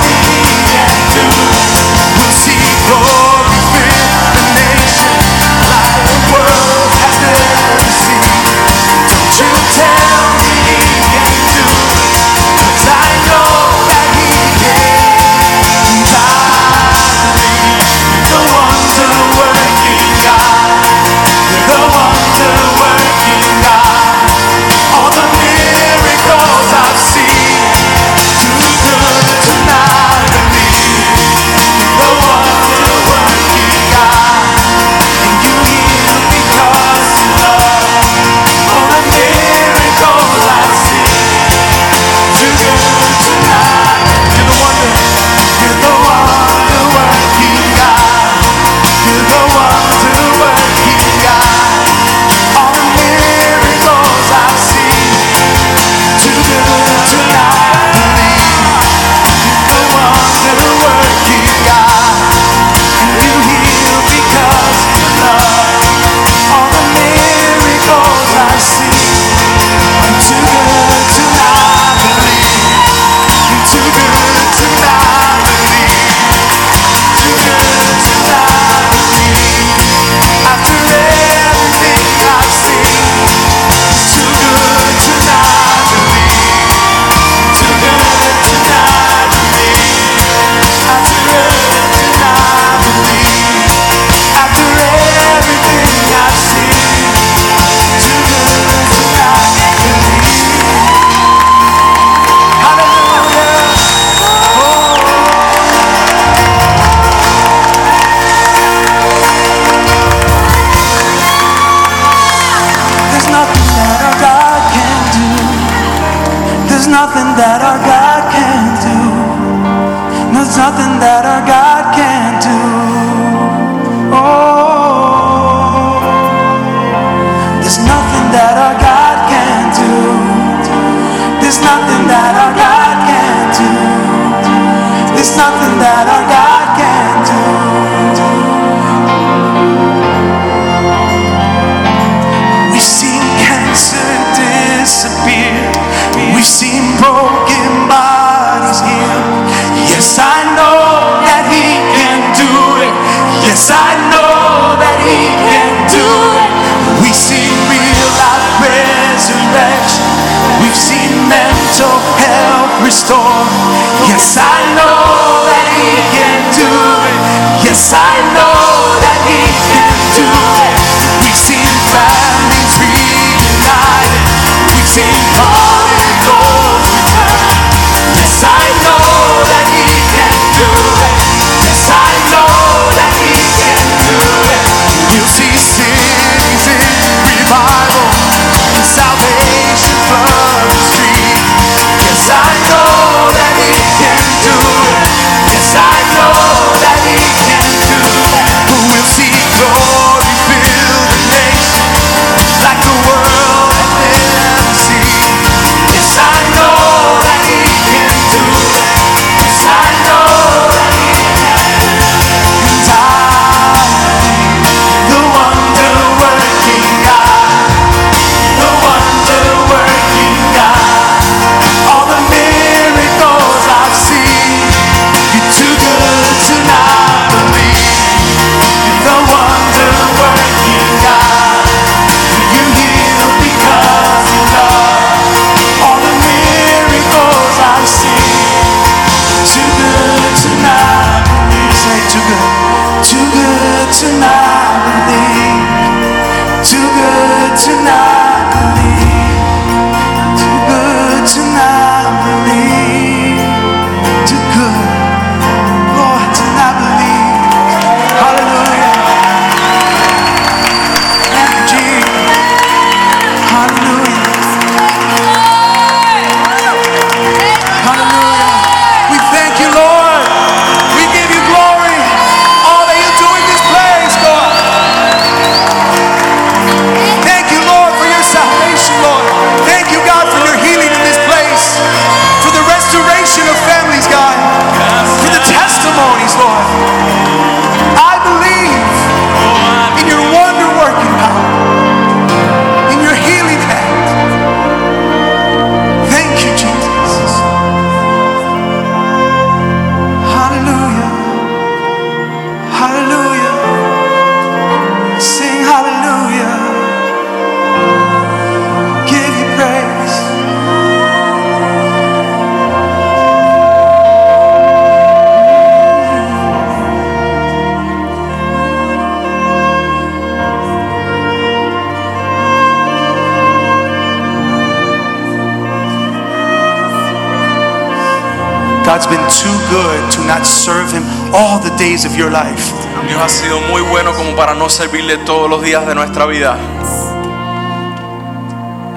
your life. Dios ha sido muy bueno como para no servirle todos los días de nuestra vida.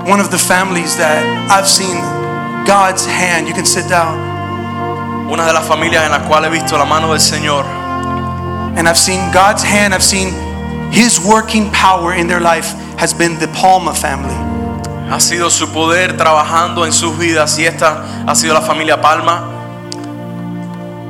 One of the families that I've seen God's hand, you can sit down, Una de las familias en las cuales he visto la mano del Señor and I've seen God's hand, I've seen His working power in their life has been the Palma family. ha sido su poder trabajando en sus vidas y esta ha sido la familia Palma.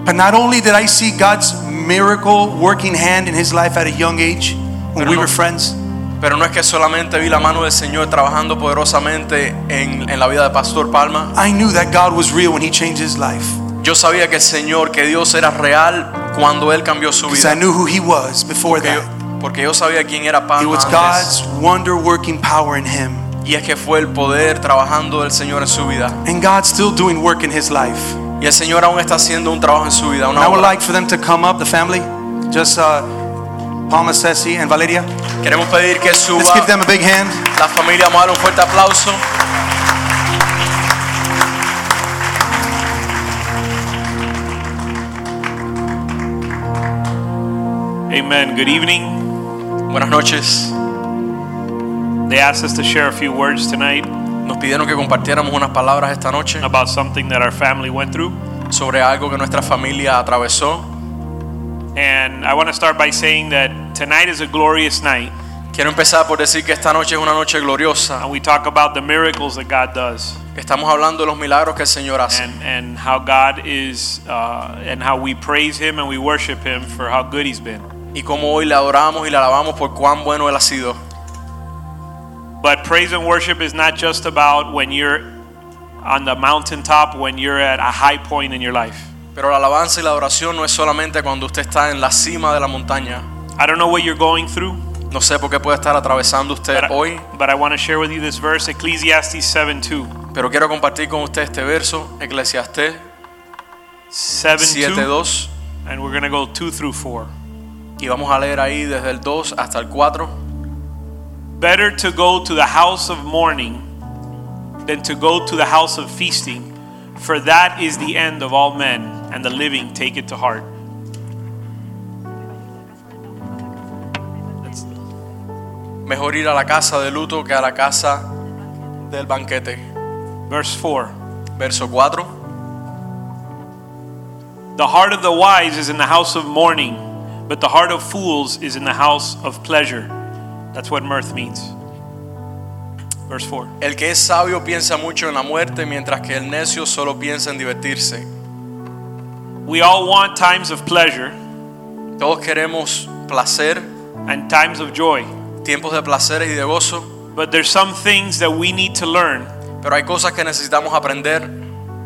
But not only did I see God's miracle working hand in his life at a young age when Pero we no- were friends, Pero no es que solamente vi la mano del Señor trabajando poderosamente en, en la vida de Pastor Palma. I knew that God was real when He changed his life. Yo sabía que el Señor, que Dios era real cuando Él cambió su Because I knew who He was before Porque yo, that. porque yo sabía quién era Palma. It was antes. God's wonder working power in him. Y es que fue el poder trabajando del Señor en su vida. And God's still doing work in his life. Y el Señor aún está haciendo un trabajo en su vida. Una I would obra. like for them to come up, the family. Just uh, Palma Ceci and Valeria. Queremos pedir que Let's give them a big hand. la familia. Vamos a darle un fuerte aplauso. Amen. Good evening. Buenas noches. They asked us to share a few words tonight Nos pidieron que compartiéramos unas palabras esta noche about something that our family went through. sobre algo que nuestra familia atravesó. And I want to start by saying that tonight is a glorious night. Quiero empezar por decir que esta noche es una noche gloriosa. And we talk about the miracles that God does Estamos hablando de los milagros que el Señor hace and, and how God is, uh, and how we praise Him and we worship Him for how good He's been. y cómo hoy le adoramos y le alabamos por cuán bueno Él ha sido. Praise and worship is not just about when you're on the mountaintop, when you're at a high point in your life. Pero la alabanza y la adoración no es solamente cuando usted está en la cima de la montaña. I don't know what you're going through, No sé por qué puede estar atravesando usted but hoy, I, but I want to share with you this verse, Ecclesiastes 7 2. pero quiero compartir con usted este verso, Eclesiastés 7 2. 7.2, And we're going to go 2 through 4. y vamos a leer ahí desde el 2 hasta el 4. Better to go to the house of mourning than to go to the house of feasting, for that is the end of all men, and the living take it to heart. Mejor ir a la casa de luto que a la casa del banquete. verse 4. Verso 4. The heart of the wise is in the house of mourning, but the heart of fools is in the house of pleasure. That's what mirth means. Verse 4. El que es sabio piensa mucho en la muerte, mientras que el necio solo piensa en divertirse. We all want times of pleasure Todos queremos placer, and times of joy, tiempos de placeres y de gozo, but there's some things that we need to learn. pero hay cosas que necesitamos aprender,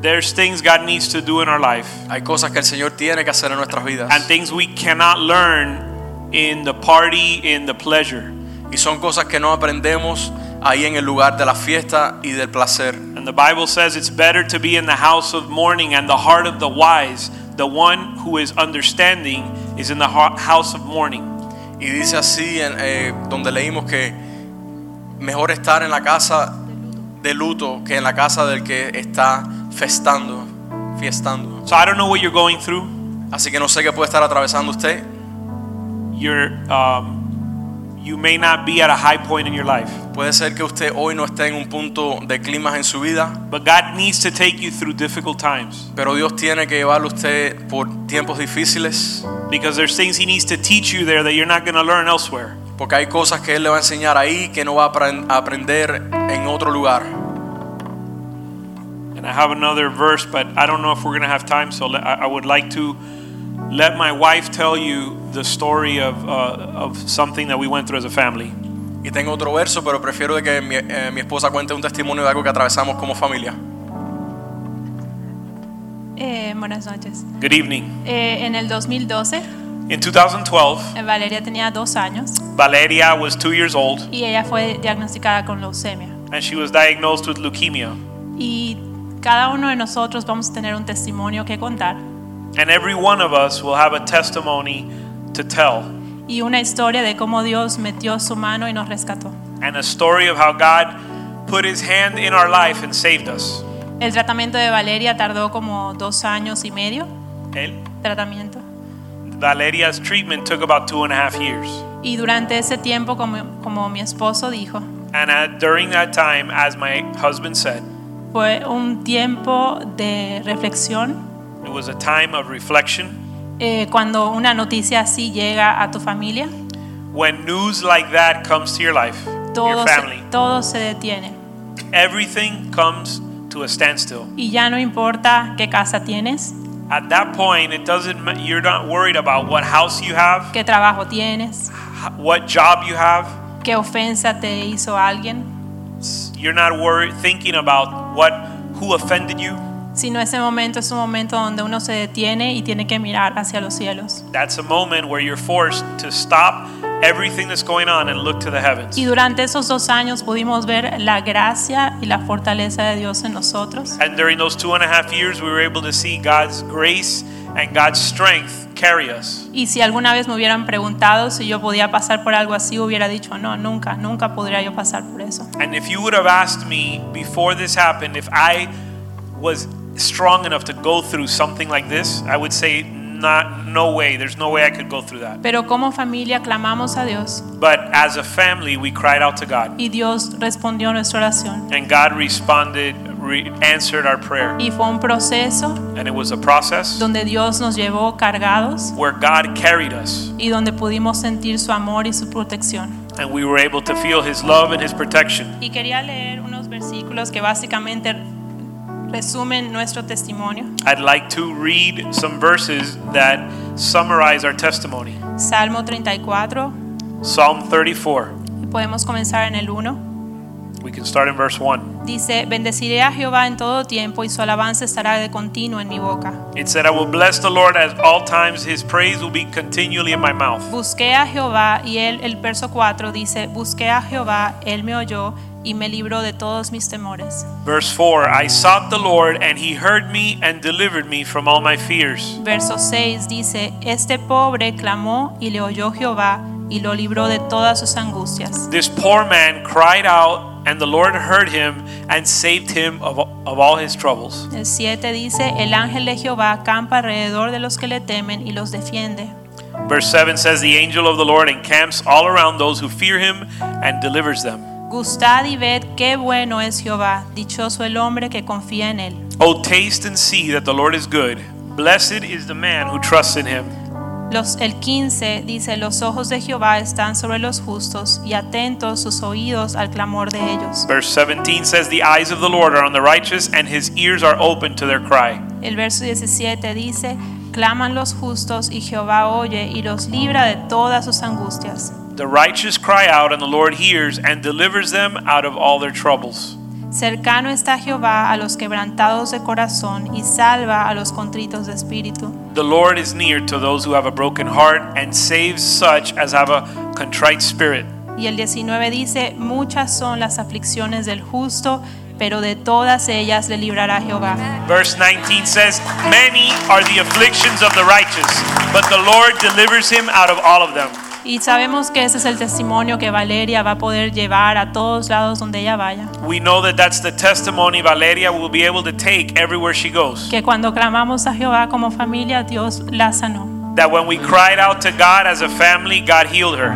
There's things God needs to do in our life, hay cosas que el Señor tiene que hacer en nuestras vidas. and things we cannot learn in the party, in the pleasure. Y son cosas que no aprendemos ahí en el lugar de la fiesta y del placer. And the Bible says it's better to be in the house of mourning and the heart of the wise. The one who is understanding is in the ho- house of mourning. Y dice así, en, eh, donde leímos que mejor estar en la casa de luto que en la casa del que está festando, fiestando. So I don't know what you're going through. Así que no sé qué puede estar atravesando usted. You're, um, you may not be at a high point in your life, Puede ser que usted hoy no esté en un punto de clima en su vida, but God needs to take you through difficult times pero Dios tiene que llevarlo a usted por tiempos difíciles, because there's things He needs to teach you there that you're not going to learn elsewhere. porque hay cosas que Él le va a enseñar ahí que no va a apren- a aprender en otro lugar. And I have another verse, but I don't know if we're going to have time, so le- I I would like to let my wife tell you the story of, uh, of something that we went through as a family. Y tengo otro verso, pero prefiero de que mi, eh, mi esposa cuente un testimonio de algo que atravesamos como familia. Eh, buenas noches. Good evening. Eh, en el 2012, In 2012, eh, Valeria tenía dos años Valeria was two years old y ella fue diagnosticada con leucemia. and she was diagnosed with leukemia. Y cada uno de nosotros vamos a tener un testimonio que contar And every one of us will have a testimony to tell y una historia de cómo Dios metió su mano y nos rescató. and a story of how God put his hand in our life and saved us. El tratamiento de Valeria tardó como dos años y medio. El Tratamiento. Valeria's treatment took about two and a half years. Y durante ese tiempo, como, como mi esposo dijo, And at, during that time, as my husband said, fue un tiempo de reflexión. It was a time of reflection. Eh, cuando una noticia así llega a tu familia, When news like that comes to your life, todo your se, family, todo se detiene. everything comes to a standstill. Y ya no importa qué casa tienes, At that point, it doesn't. ma- You're not worried about what house you have, qué trabajo tienes, h- what job you have. qué ofensa te hizo alguien, You're not worried thinking about what who offended you. Sino ese momento es un momento donde uno se detiene y tiene que mirar hacia los cielos. That's a moment where you're forced to stop everything that's going on and look to the heavens. Y durante esos dos años pudimos ver la gracia y la fortaleza de Dios en nosotros. And during those two and a half years, we were able to see God's grace and God's strength carry us. Y si alguna vez me hubieran preguntado si yo podía pasar por algo así, hubiera dicho, no, nunca, nunca podría yo pasar por eso. And if you would have asked me before this happened if I was strong enough to go through something like this, I would say not no way. There's no way I could go through that. Pero como familia clamamos a Dios But as a family, we cried out to God. y Dios respondió nuestra oración. And God responded, re- answered our prayer. Y fue un proceso And it was a process donde Dios nos llevó cargados where God carried us y donde pudimos sentir su amor y su protección. and we were able to feel his love and his protection. Y quería leer unos versículos que básicamente resumen nuestro testimonio. I'd like to read some verses that summarize our testimony. Salmo 34, Psalm 34. y podemos comenzar en el 1. We can start in verse 1. Dice, bendeciré a Jehová en todo tiempo y su alabanza estará de continuo en mi boca. It said, I will bless the Lord at all times, his praise will be continually in my mouth. Busqué a Jehová y él, el verso 4 dice, busqué a Jehová, él me oyó y me libró de todos mis temores. Verse 4 I sought the Lord, and he heard me and delivered me from all my fears. Verso 6 dice, este pobre clamó y le oyó Jehová y lo libró de todas sus angustias. This poor man cried out, and the Lord heard him and saved him of, of all his troubles. El 7 dice, el ángel de Jehová acampa alrededor de los que le temen y los defiende. Verse 7 says, The angel of the Lord encamps all around those who fear him and delivers them. Gustad y ved qué bueno es Jehová, dichoso el hombre que confía en él. Oh, taste and see that the Lord is good. Blessed is the man who trusts in him. Los, el 15 dice, los ojos de Jehová están sobre los justos y atentos sus oídos al clamor de ellos. Verse 17 says, The eyes of the Lord are on the righteous, and his ears are open to their cry. El verso 17 dice, claman los justos y Jehová oye y los libra de todas sus angustias. The righteous cry out, and the Lord hears and delivers them out of all their troubles. Cercano está Jehová a los quebrantados de corazón y salva a los contritos de espíritu. The Lord is near to those who have a broken heart and saves such as have a contrite spirit. Y el 19 dice, muchas son las aflicciones del justo, pero de todas ellas le librará Jehová. Verse 19 says, Many are the afflictions of the righteous, but the Lord delivers him out of all of them. Y sabemos que ese es el testimonio que Valeria va a poder llevar a todos lados donde ella vaya. We know that that's the testimony Valeria will be able to take everywhere she goes. Que cuando clamamos a Jehová como familia, Dios la sanó. That when we cried out to God as a family, God healed her.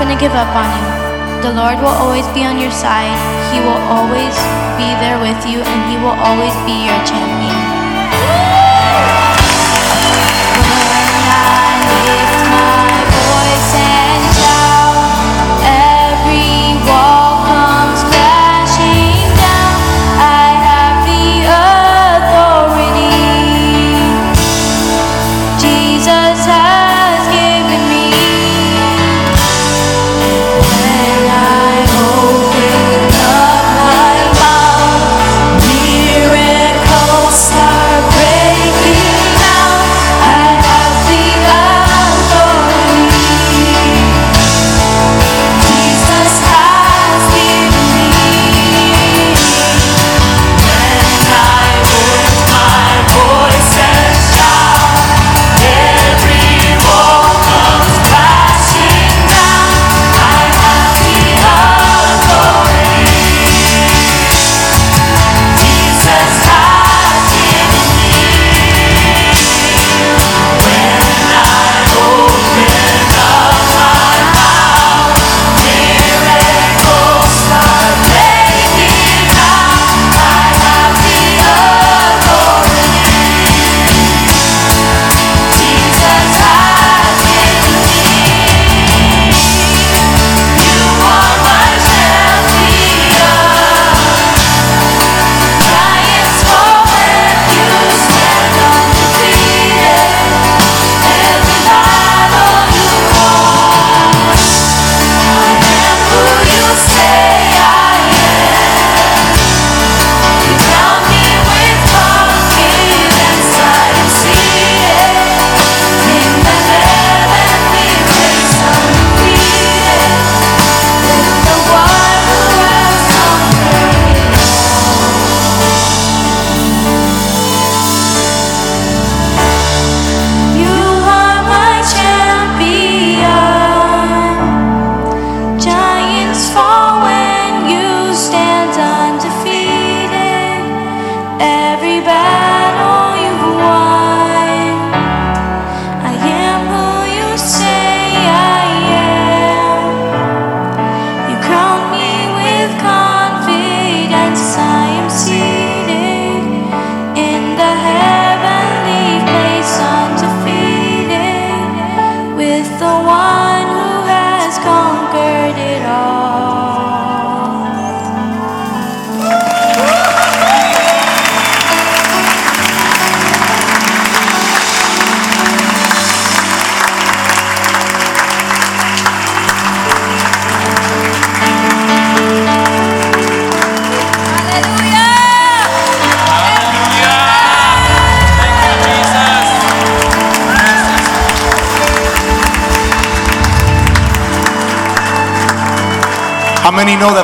Going to give up on you. The Lord will always be on your side. He will always be there with you and he will always be your champion.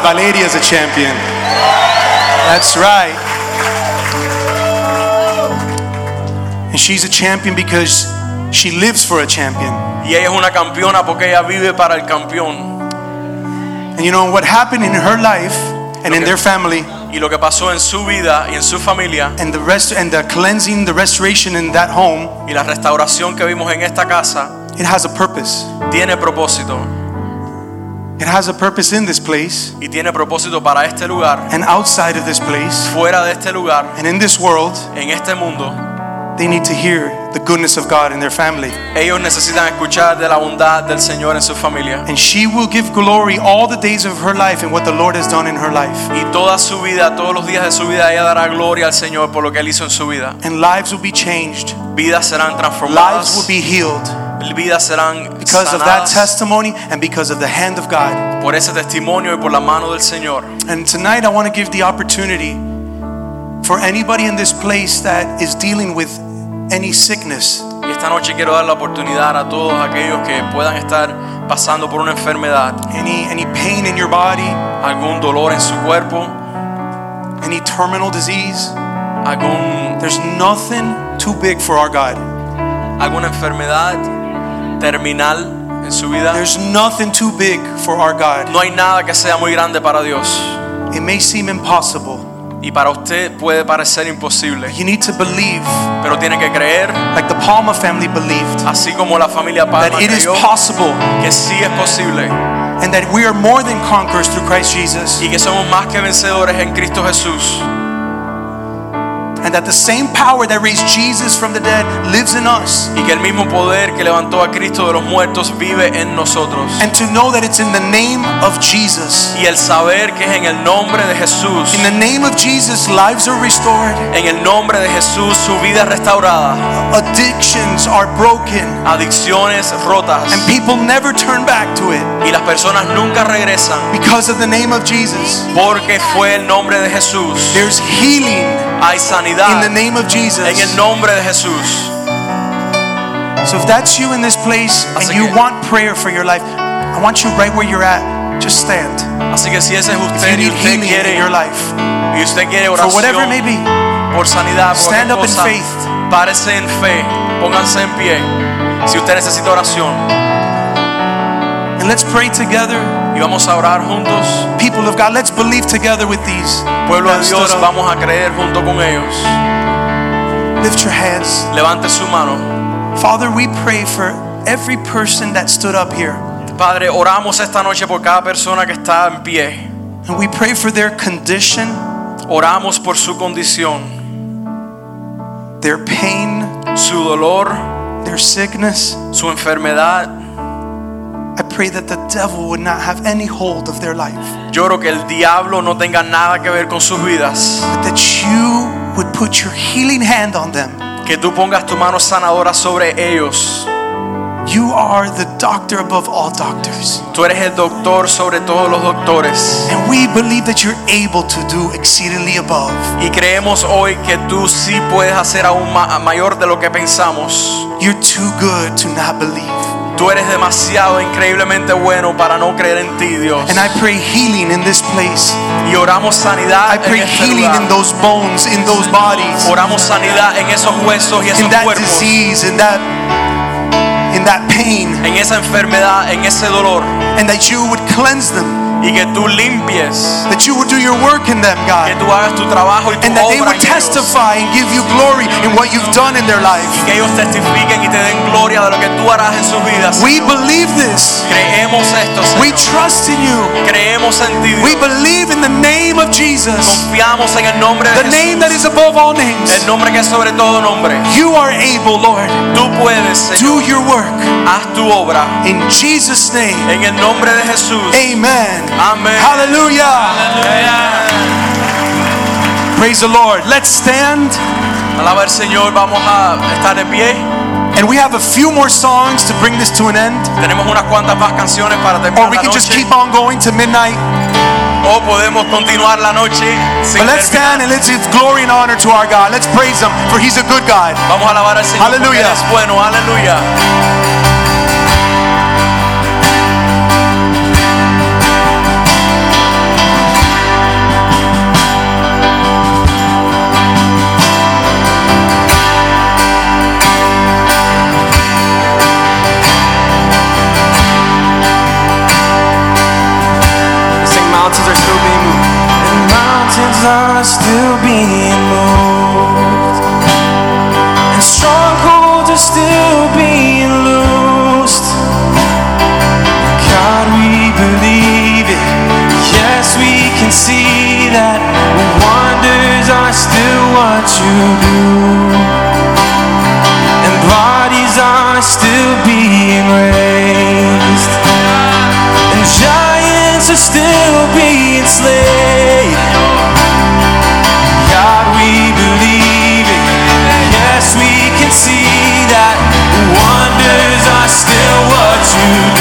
Valeria is a champion? That's right. And she's a champion because she lives for a champion. Y ella es una campeona porque ella vive para el campeón. And you know what happened in her life and in their family Y lo que pasó en su vida y en su familia and the rest and the cleansing, the restoration in that home, y la restauración que vimos en esta casa it has a purpose. tiene propósito. It has a purpose in this place Y tiene propósito para este lugar, and outside of this place fuera de este lugar, and in this world. en este mundo. They need to hear the goodness of God in their family. Ellos necesitan escuchar de la bondad del Señor en su familia. And she will give glory all the days of her life and what the Lord has done in her life. Y toda su vida, todos los días de su vida, ella dará gloria al Señor por lo que Él hizo en su vida. And lives will be changed. Vidas serán transformadas. Lives will be healed Vidas serán because of that testimony and because of the hand of God. por ese testimonio y por la mano del Señor. And tonight I want to give the opportunity for anybody in this place that is dealing with any sickness. Y esta noche quiero dar la oportunidad a todos aquellos que puedan estar pasando por una enfermedad, Any any pain in your body, algún dolor en su cuerpo, any terminal disease. algún, There's nothing too big for our God. alguna enfermedad terminal en su vida. There's nothing too big for our God. No hay nada que sea muy grande para Dios. It may seem impossible, Y para usted puede parecer imposible, You need to believe, pero tiene que creer, like the Palma family believed, así como la familia Palma that it is creyó, possible que sí es posible and that we are more than conquerors through Christ Jesus. y que somos más que vencedores en Cristo Jesús. And that the same power that raised Jesus from the dead lives in us. Y que el mismo poder que levantó a Cristo de los muertos vive en nosotros. And to know that it's in the name of Jesus. Y el saber que es en el nombre de Jesús, In the name of Jesus, lives are restored, en el nombre de Jesús su vida es restaurada, addictions are broken, adicciones rotas and people never turn back to it y las personas nunca regresan because of the name of Jesus. porque fue el nombre de Jesús. There's healing Hay in the name of Jesus. en el nombre de Jesús. So if that's you in this place and Así you que- want prayer for your life, I want you right where you're at. Just stand. Así que si ese es If you usted y need usted healing in your life, y usted quiere for oración whatever it may be, por sanidad, por Stand up in faith. párese en fe, pónganse en pie. Si usted necesita oración and let's pray together. Y vamos a orar juntos, People of God, let's believe together with these. pueblo de Dios, vamos a creer junto con ellos. Lift your hands. Levante su mano. Father, we pray for every person that stood up here. Padre, oramos esta noche por cada persona que está en pie. And we pray for their condition, Oramos por su condición, their pain, su dolor, their sickness. su enfermedad. I pray that the devil would not have any hold of their life. Lloro que el diablo no tenga nada que ver con sus vidas. But that you would put your healing hand on them. Que tú pongas tu mano sanadora sobre ellos. You are the doctor above all doctors. Tú eres el doctor sobre todos los doctores. And we believe that you're able to do exceedingly above. Y creemos hoy que tú sí puedes hacer aún ma- mayor de lo que pensamos. You're too good to not believe. Tú eres demasiado increíblemente bueno para no creer en ti, Dios. And I pray healing in this place. Y oramos sanidad I pray en este healing lugar. in those bones, in those bodies, Oramos sanidad en esos huesos y esos in that cuerpos. disease, in that in that pain, En esa enfermedad, en ese dolor. and that you would cleanse them, Y que tú limpies. that you would do your work in them, Que God, tú hagas tu trabajo y tu and that they would testify and give you glory in what you've done in their life. Que ellos testifiquen y te den gloria de lo que tú harás en sus vidas. We believe this. Creemos esto, We trust in you. Creemos en ti, We believe in the name of Jesus, Confiamos en el nombre de the name that is above all names. El nombre que es sobre todo nombre. You are able, Lord. Tú puedes, Señor. Do your work. Haz tu obra. In Jesus' name. En el nombre de Jesús. Amen. Amén. Hallelujah. Aleluya. Praise the Lord. Let's stand. Alaba al Señor. Vamos a estar de pie. And we have a few more songs to bring this to an end. Tenemos unas cuantas más canciones para Or we can just keep on going to midnight. O podemos continuar la noche sin But let's stand and let's give glory and honor to our God. Let's praise Him, for He's a good God. Vamos a alabar al Señor porque es bueno. Aleluya. Mountains are still being moved. And mountains are still being moved. And strongholds are still being loosed. God, we believe it. Yes, we can see that wonders are still what you do. And bodies are still being raised. Still being slain. God, we believe it. Yes, we can see that wonders are still what you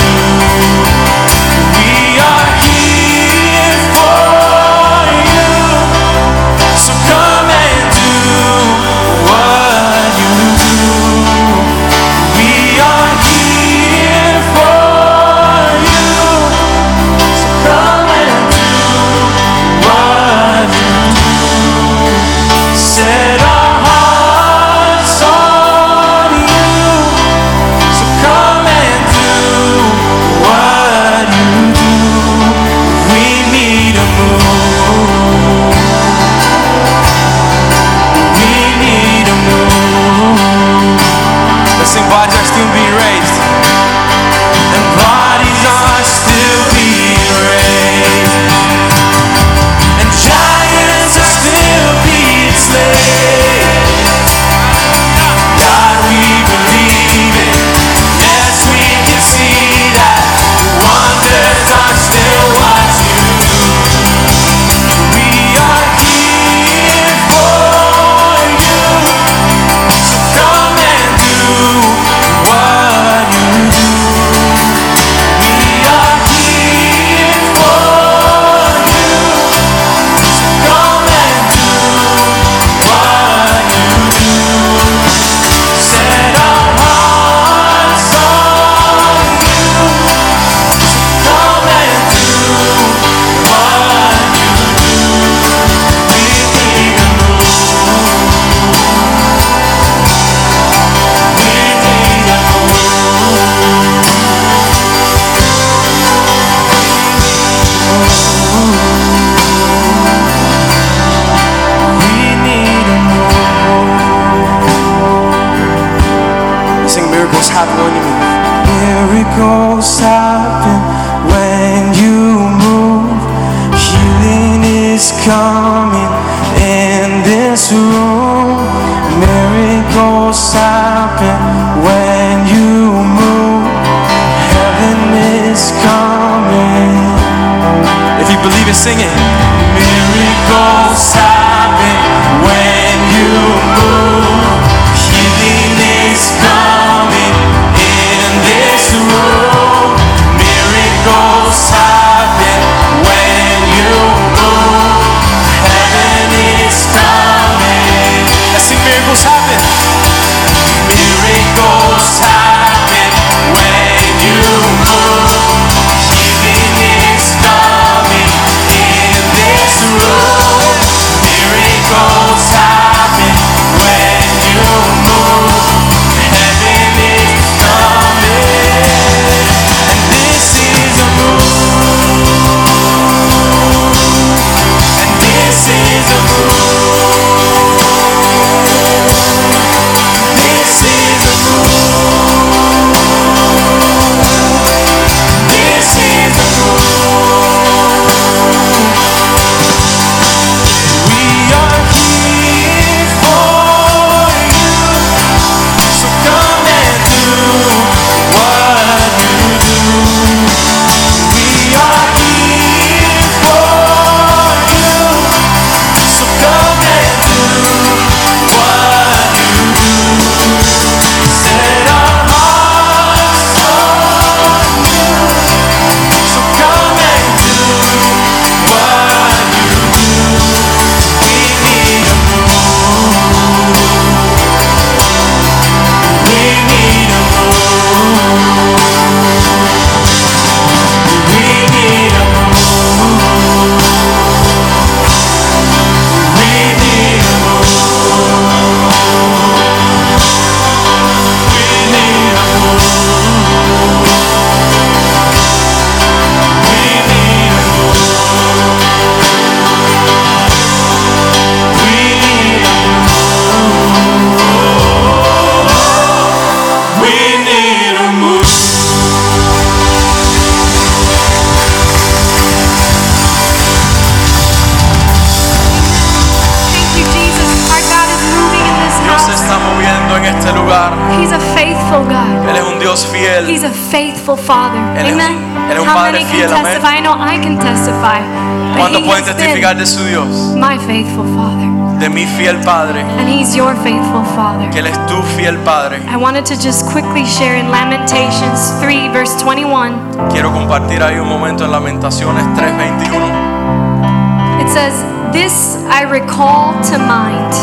fiel Padre. And He's your faithful Father. Que Él es tu fiel Padre. I wanted to just quickly share in Lamentations 3, verse 21. Quiero compartir ahí un momento en Lamentaciones 3:21. It says, This I recall to mind,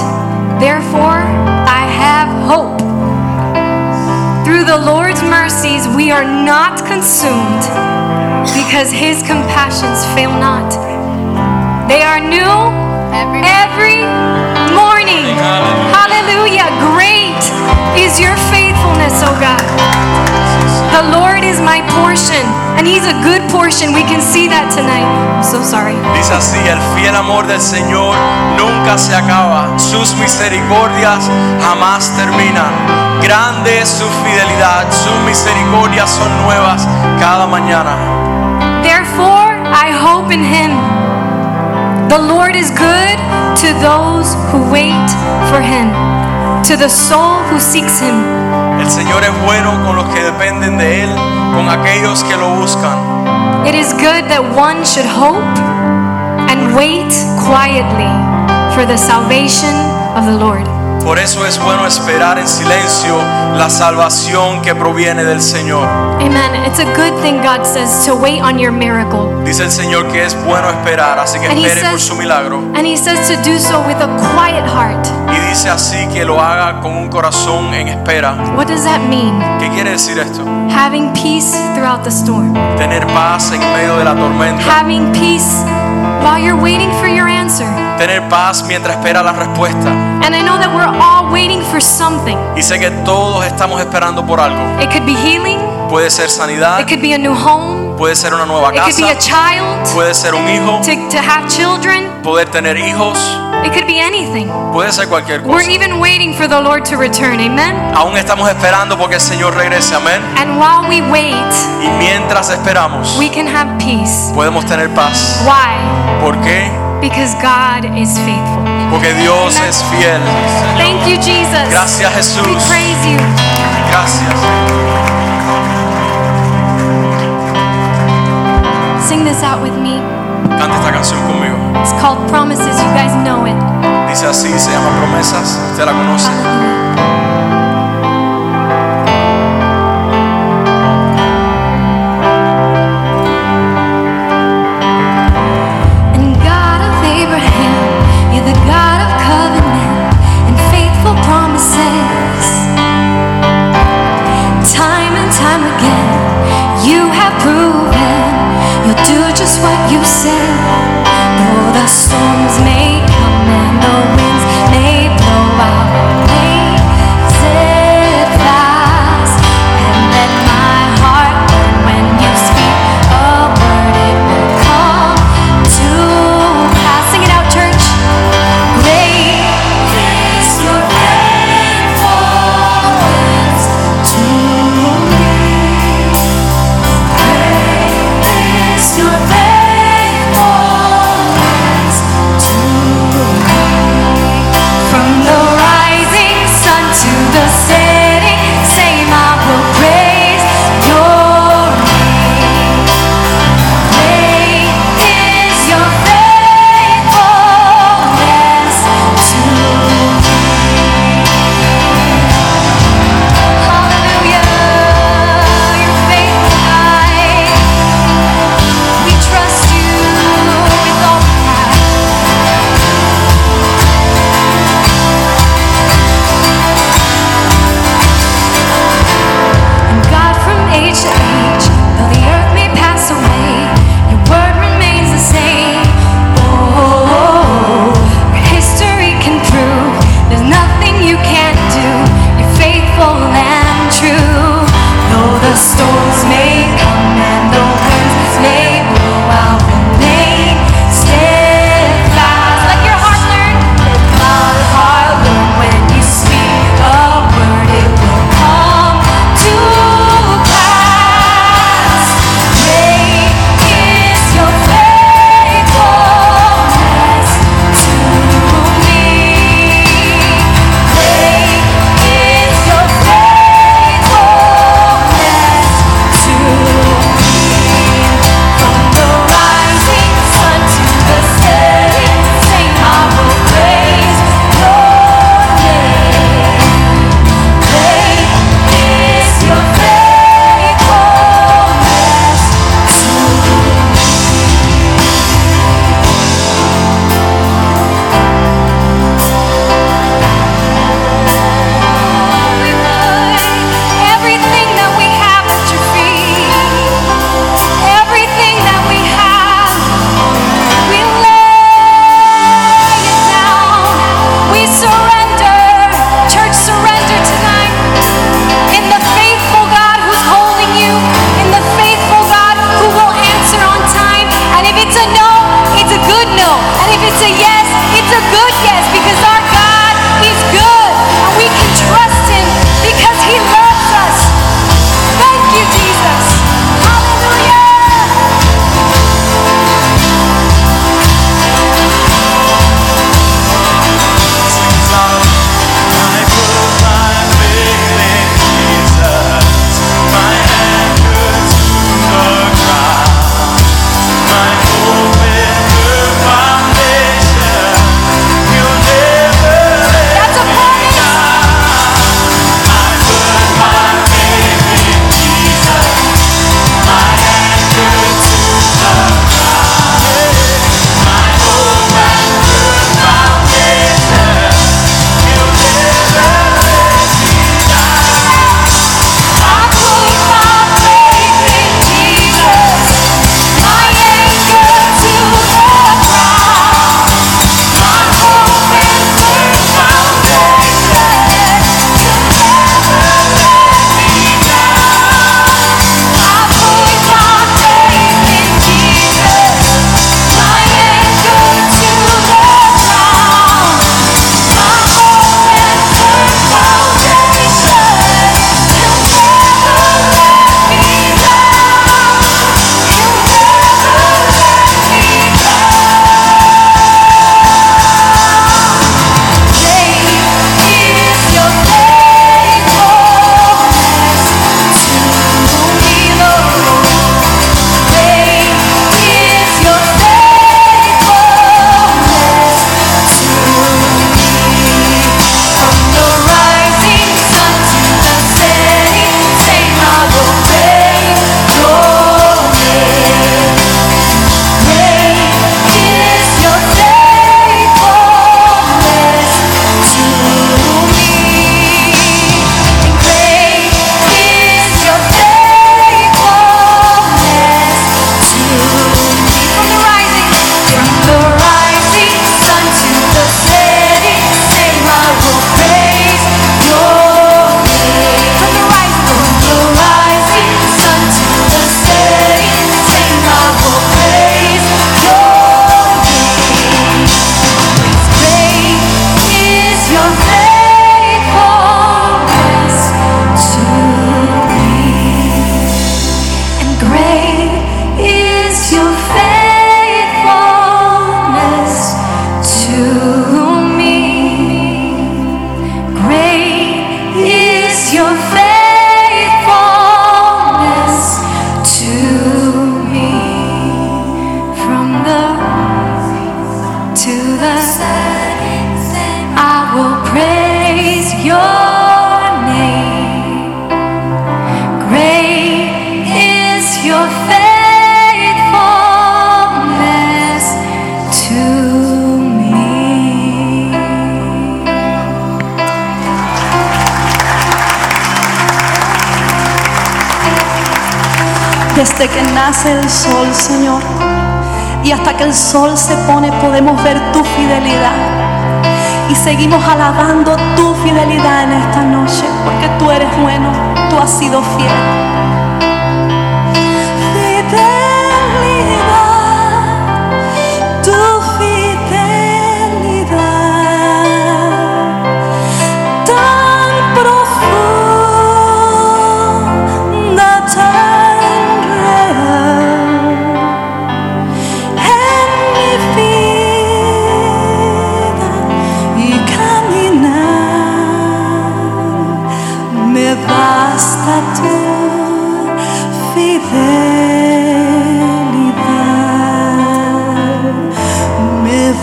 therefore I have hope. Through the Lord's mercies we are not consumed, because his compassions fail not. They are new every morning. Hallelujah. Great is your faithfulness, oh God. The Lord is my portion, and He's a good portion. We can see that tonight. I'm so sorry. Dice así, el fiel amor del Señor nunca se acaba, sus misericordias jamás terminan. Grande es su fidelidad, sus misericordias son nuevas cada mañana. Therefore, I hope in Him. The Lord is good to those who wait for Him, to the soul who seeks Him. El Señor es bueno con los que dependen de Él, con aquellos que lo buscan. It is good that one should hope and wait quietly for the salvation of the Lord. Por eso es bueno esperar en silencio la salvación que proviene del Señor. Amen. It's a good thing, God says, to wait on your miracle. Dice el Señor que es bueno esperar, así que And he espere por su milagro. And He says to do so with a quiet heart. Y dice así que lo haga con un corazón en espera. What does that mean? ¿Qué quiere decir esto? Having peace throughout the storm. Tener paz en medio de la tormenta. Having peace while you're waiting for your answer. Tener paz mientras espera la respuesta. And I know that we're all waiting for something. Y sé que todos estamos esperando por algo. It could be healing, Puede ser sanidad, it could be a new home, puede ser una nueva casa. It could be a child, puede ser un hijo, to, to have children. poder tener hijos, It could be anything. puede ser cualquier We're even waiting for the Lord to return. Amen. Aún estamos esperando porque el Señor regrese, amén. And while we wait, Y mientras esperamos, we can have peace. podemos tener paz. Why? ¿Por qué? Because God is faithful. Porque Dios es fiel. Thank you, Jesus. Gracias, Jesús. We praise you. Gracias. Sing this out with me. Canta esta canción conmigo. It's called Promises. You guys know it. Dice así, se llama Promesas. Usted la conoce. And what you said. Though the storms may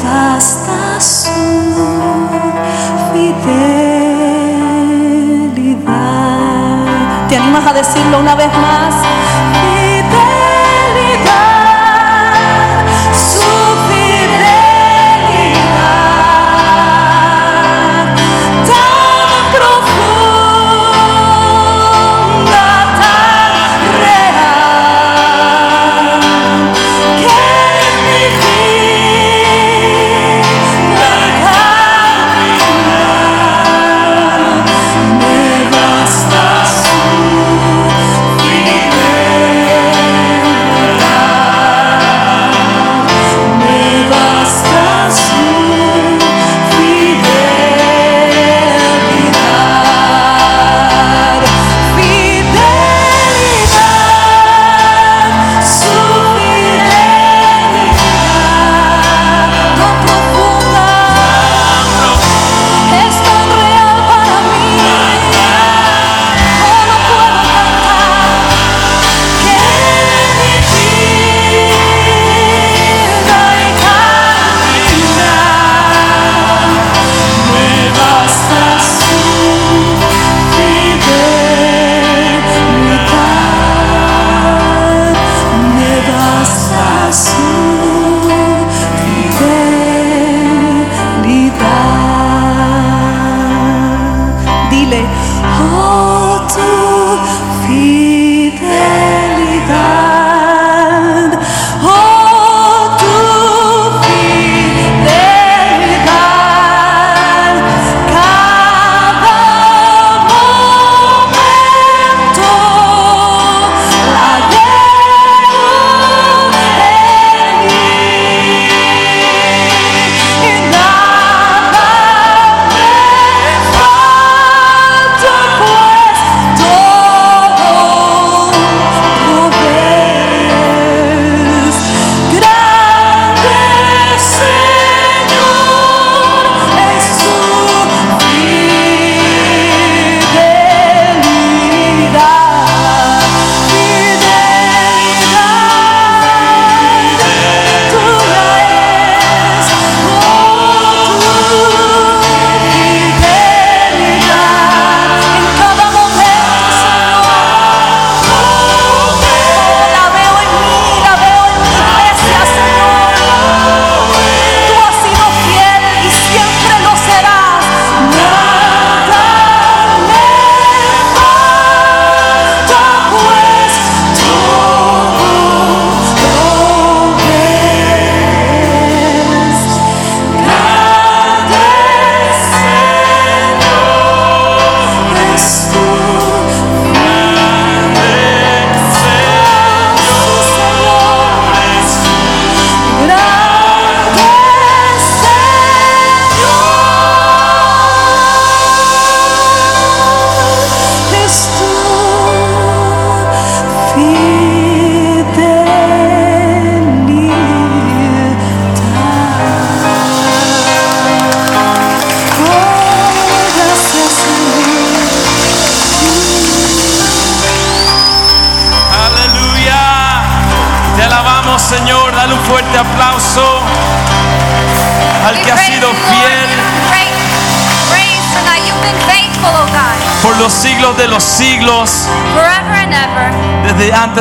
basta su fidelidad. ¿Te animas a decirlo una vez más?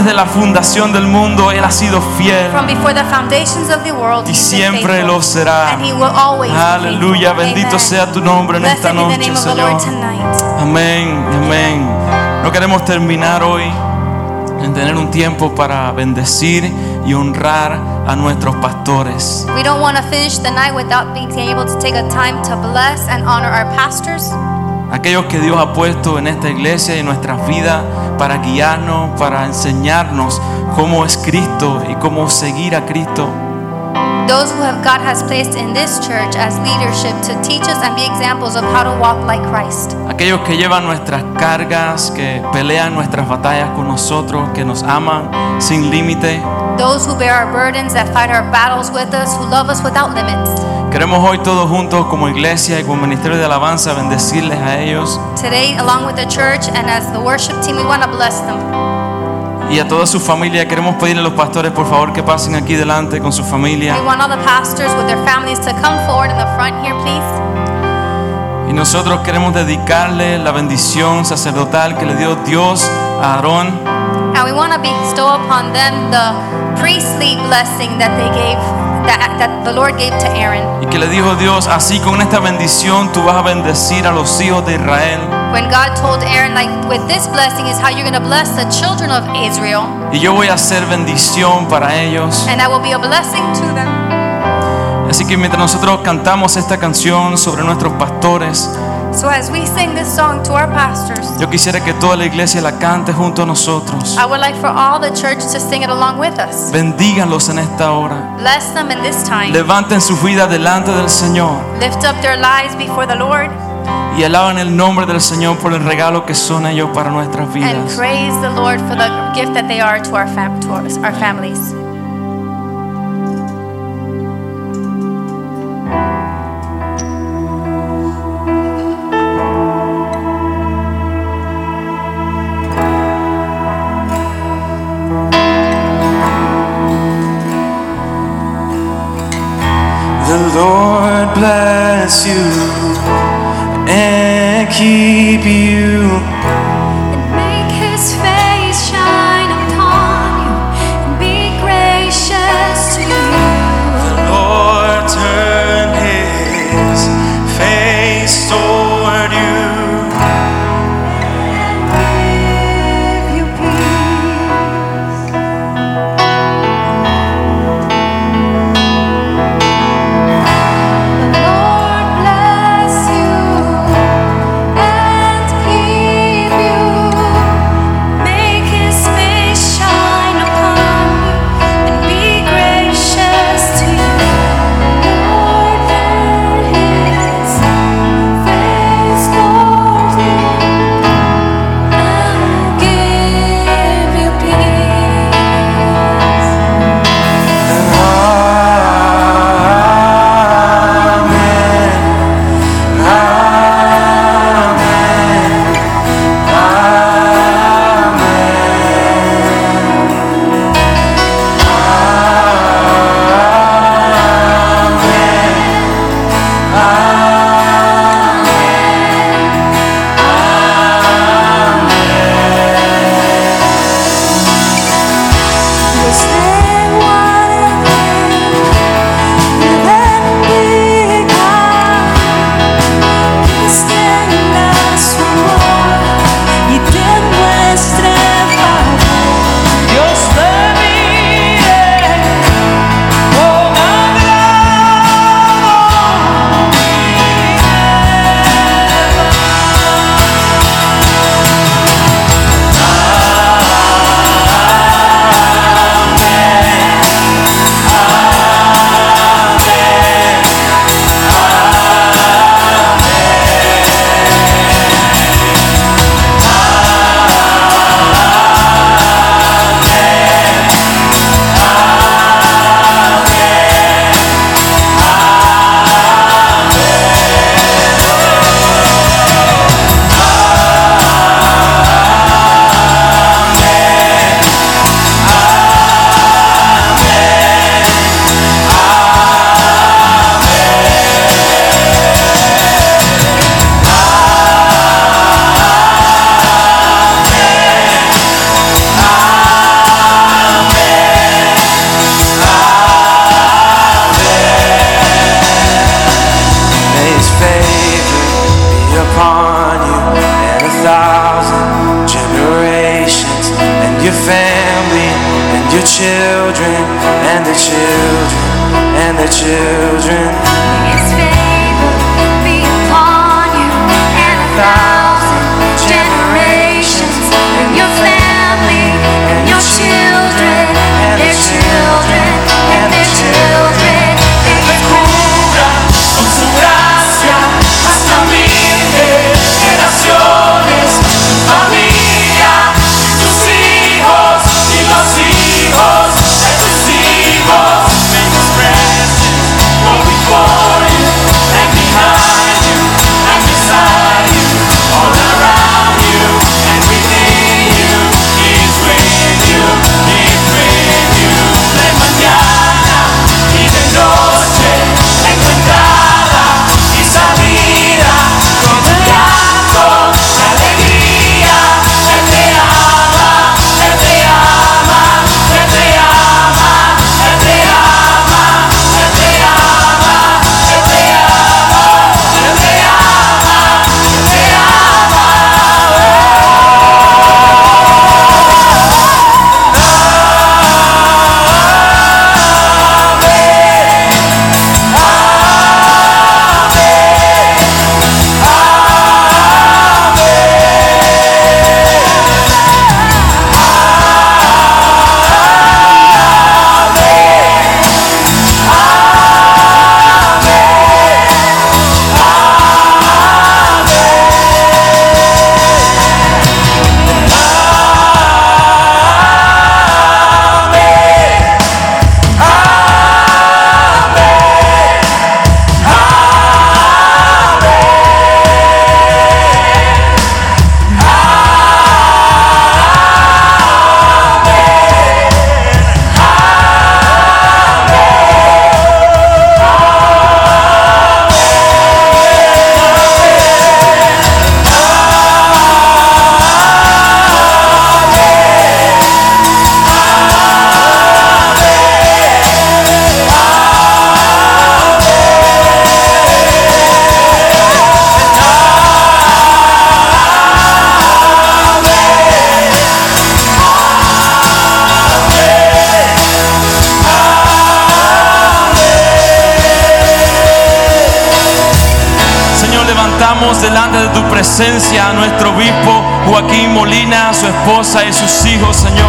Desde la fundación del mundo, Él ha sido fiel From before the foundations of the world, y siempre lo será. And He will always be Aleluya. Bendito Amen. sea tu nombre en esta Blessed the noche, Señor. Amén, amén. No queremos terminar hoy en tener un tiempo para bendecir y honrar a nuestros pastores. We don't want to finish the night without being able to take a time to bless and honor our pastors, Aquellos que Dios ha puesto en esta iglesia y en nuestras vidas para guiarnos, para enseñarnos cómo es Cristo y cómo seguir a Cristo. those who have God has placed in this church as leadership to teach us and be examples of how to walk like Christ. Aquellos que llevan nuestras cargas, que pelean nuestras batallas con nosotros, que nos aman sin límite. Those who bear our burdens, that fight our battles with us, who love us without limits. Queremos hoy todos juntos como iglesia y como ministerio de alabanza bendecirles a ellos Today, along with the church and as the worship team, we want to bless them. y a toda su familia. Queremos pedirle a los pastores por favor que pasen aquí delante con su familia. We want all the pastors with their families to come forward in the front here, please. Y nosotros queremos dedicarle la bendición sacerdotal que le dio Dios a Aarón. And we want to bestow upon them the priestly blessing that they gave, that, that the Lord gave to Aaron. Y que le dijo Dios, así con esta bendición tú vas a bendecir a los hijos de Israel. When God told Aaron, like, with this blessing is how you're going to bless the children of Israel, Y yo voy a hacer bendición para ellos. and that will be a blessing to them. Así que mientras nosotros cantamos esta canción sobre nuestros pastores, So as we sing this song to our pastors, yo quisiera que toda la iglesia la cante junto a nosotros. I would like for all the church to sing it along with us. Bendíganlos en esta hora. Bless them in this time. Levanten su vida delante del Señor Lift up their lives before the Lord y alaban el nombre del Señor por el regalo que son ellos para nuestras and vidas. praise the Lord for the gift that they are to our, fam- to our families. A nuestro obispo Joaquín Molina, a su esposa y sus hijos, Señor.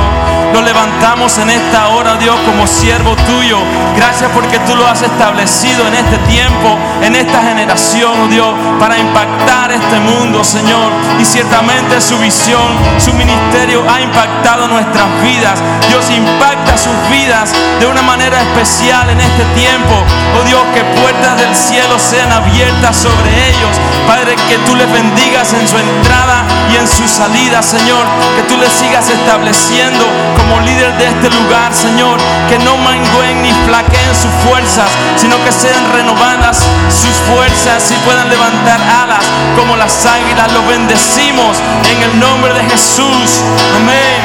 Lo levantamos en esta hora, Dios, como siervo tuyo. Gracias porque tú lo has establecido en este tiempo, en esta generación, oh Dios, para impactar este mundo, Señor. Y ciertamente su visión, su ministerio ha impactado nuestras vidas. Dios impacta sus vidas de una manera especial en este tiempo. Oh Dios, que puertas del cielo sean abiertas sobre ellos. Padre, que tú les bendigas en su entrada y en su salida, Señor. Que tú les sigas estableciendo como líder de este lugar, Señor. Que no mangüen ni flaqueen sus fuerzas, sino que sean renovadas sus fuerzas y puedan levantar alas como las águilas. Los bendecimos en el nombre de Jesús. Amén.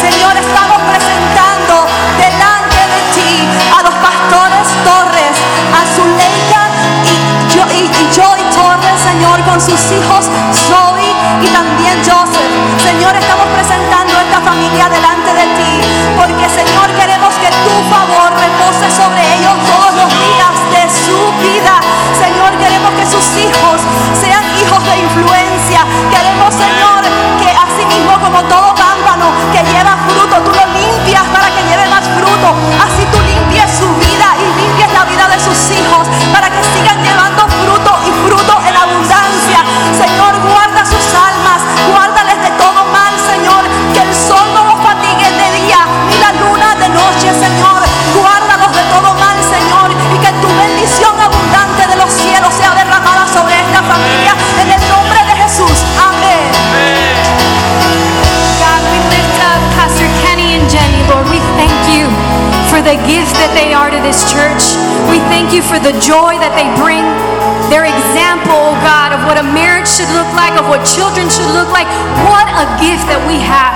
Señor, estamos presentando delante de ti a los pastores Torres, a Zuleika y, Jo- y, y Joy Torres, Señor, con sus hijos Zoe y también Joseph. Señor, estamos presentando esta familia delante de ti, porque Señor, queremos que tu favor the gift that they are to this church. We thank you for the joy that they bring. Their example, oh God, of what a marriage should look like, of what children should look like. What a gift that we have.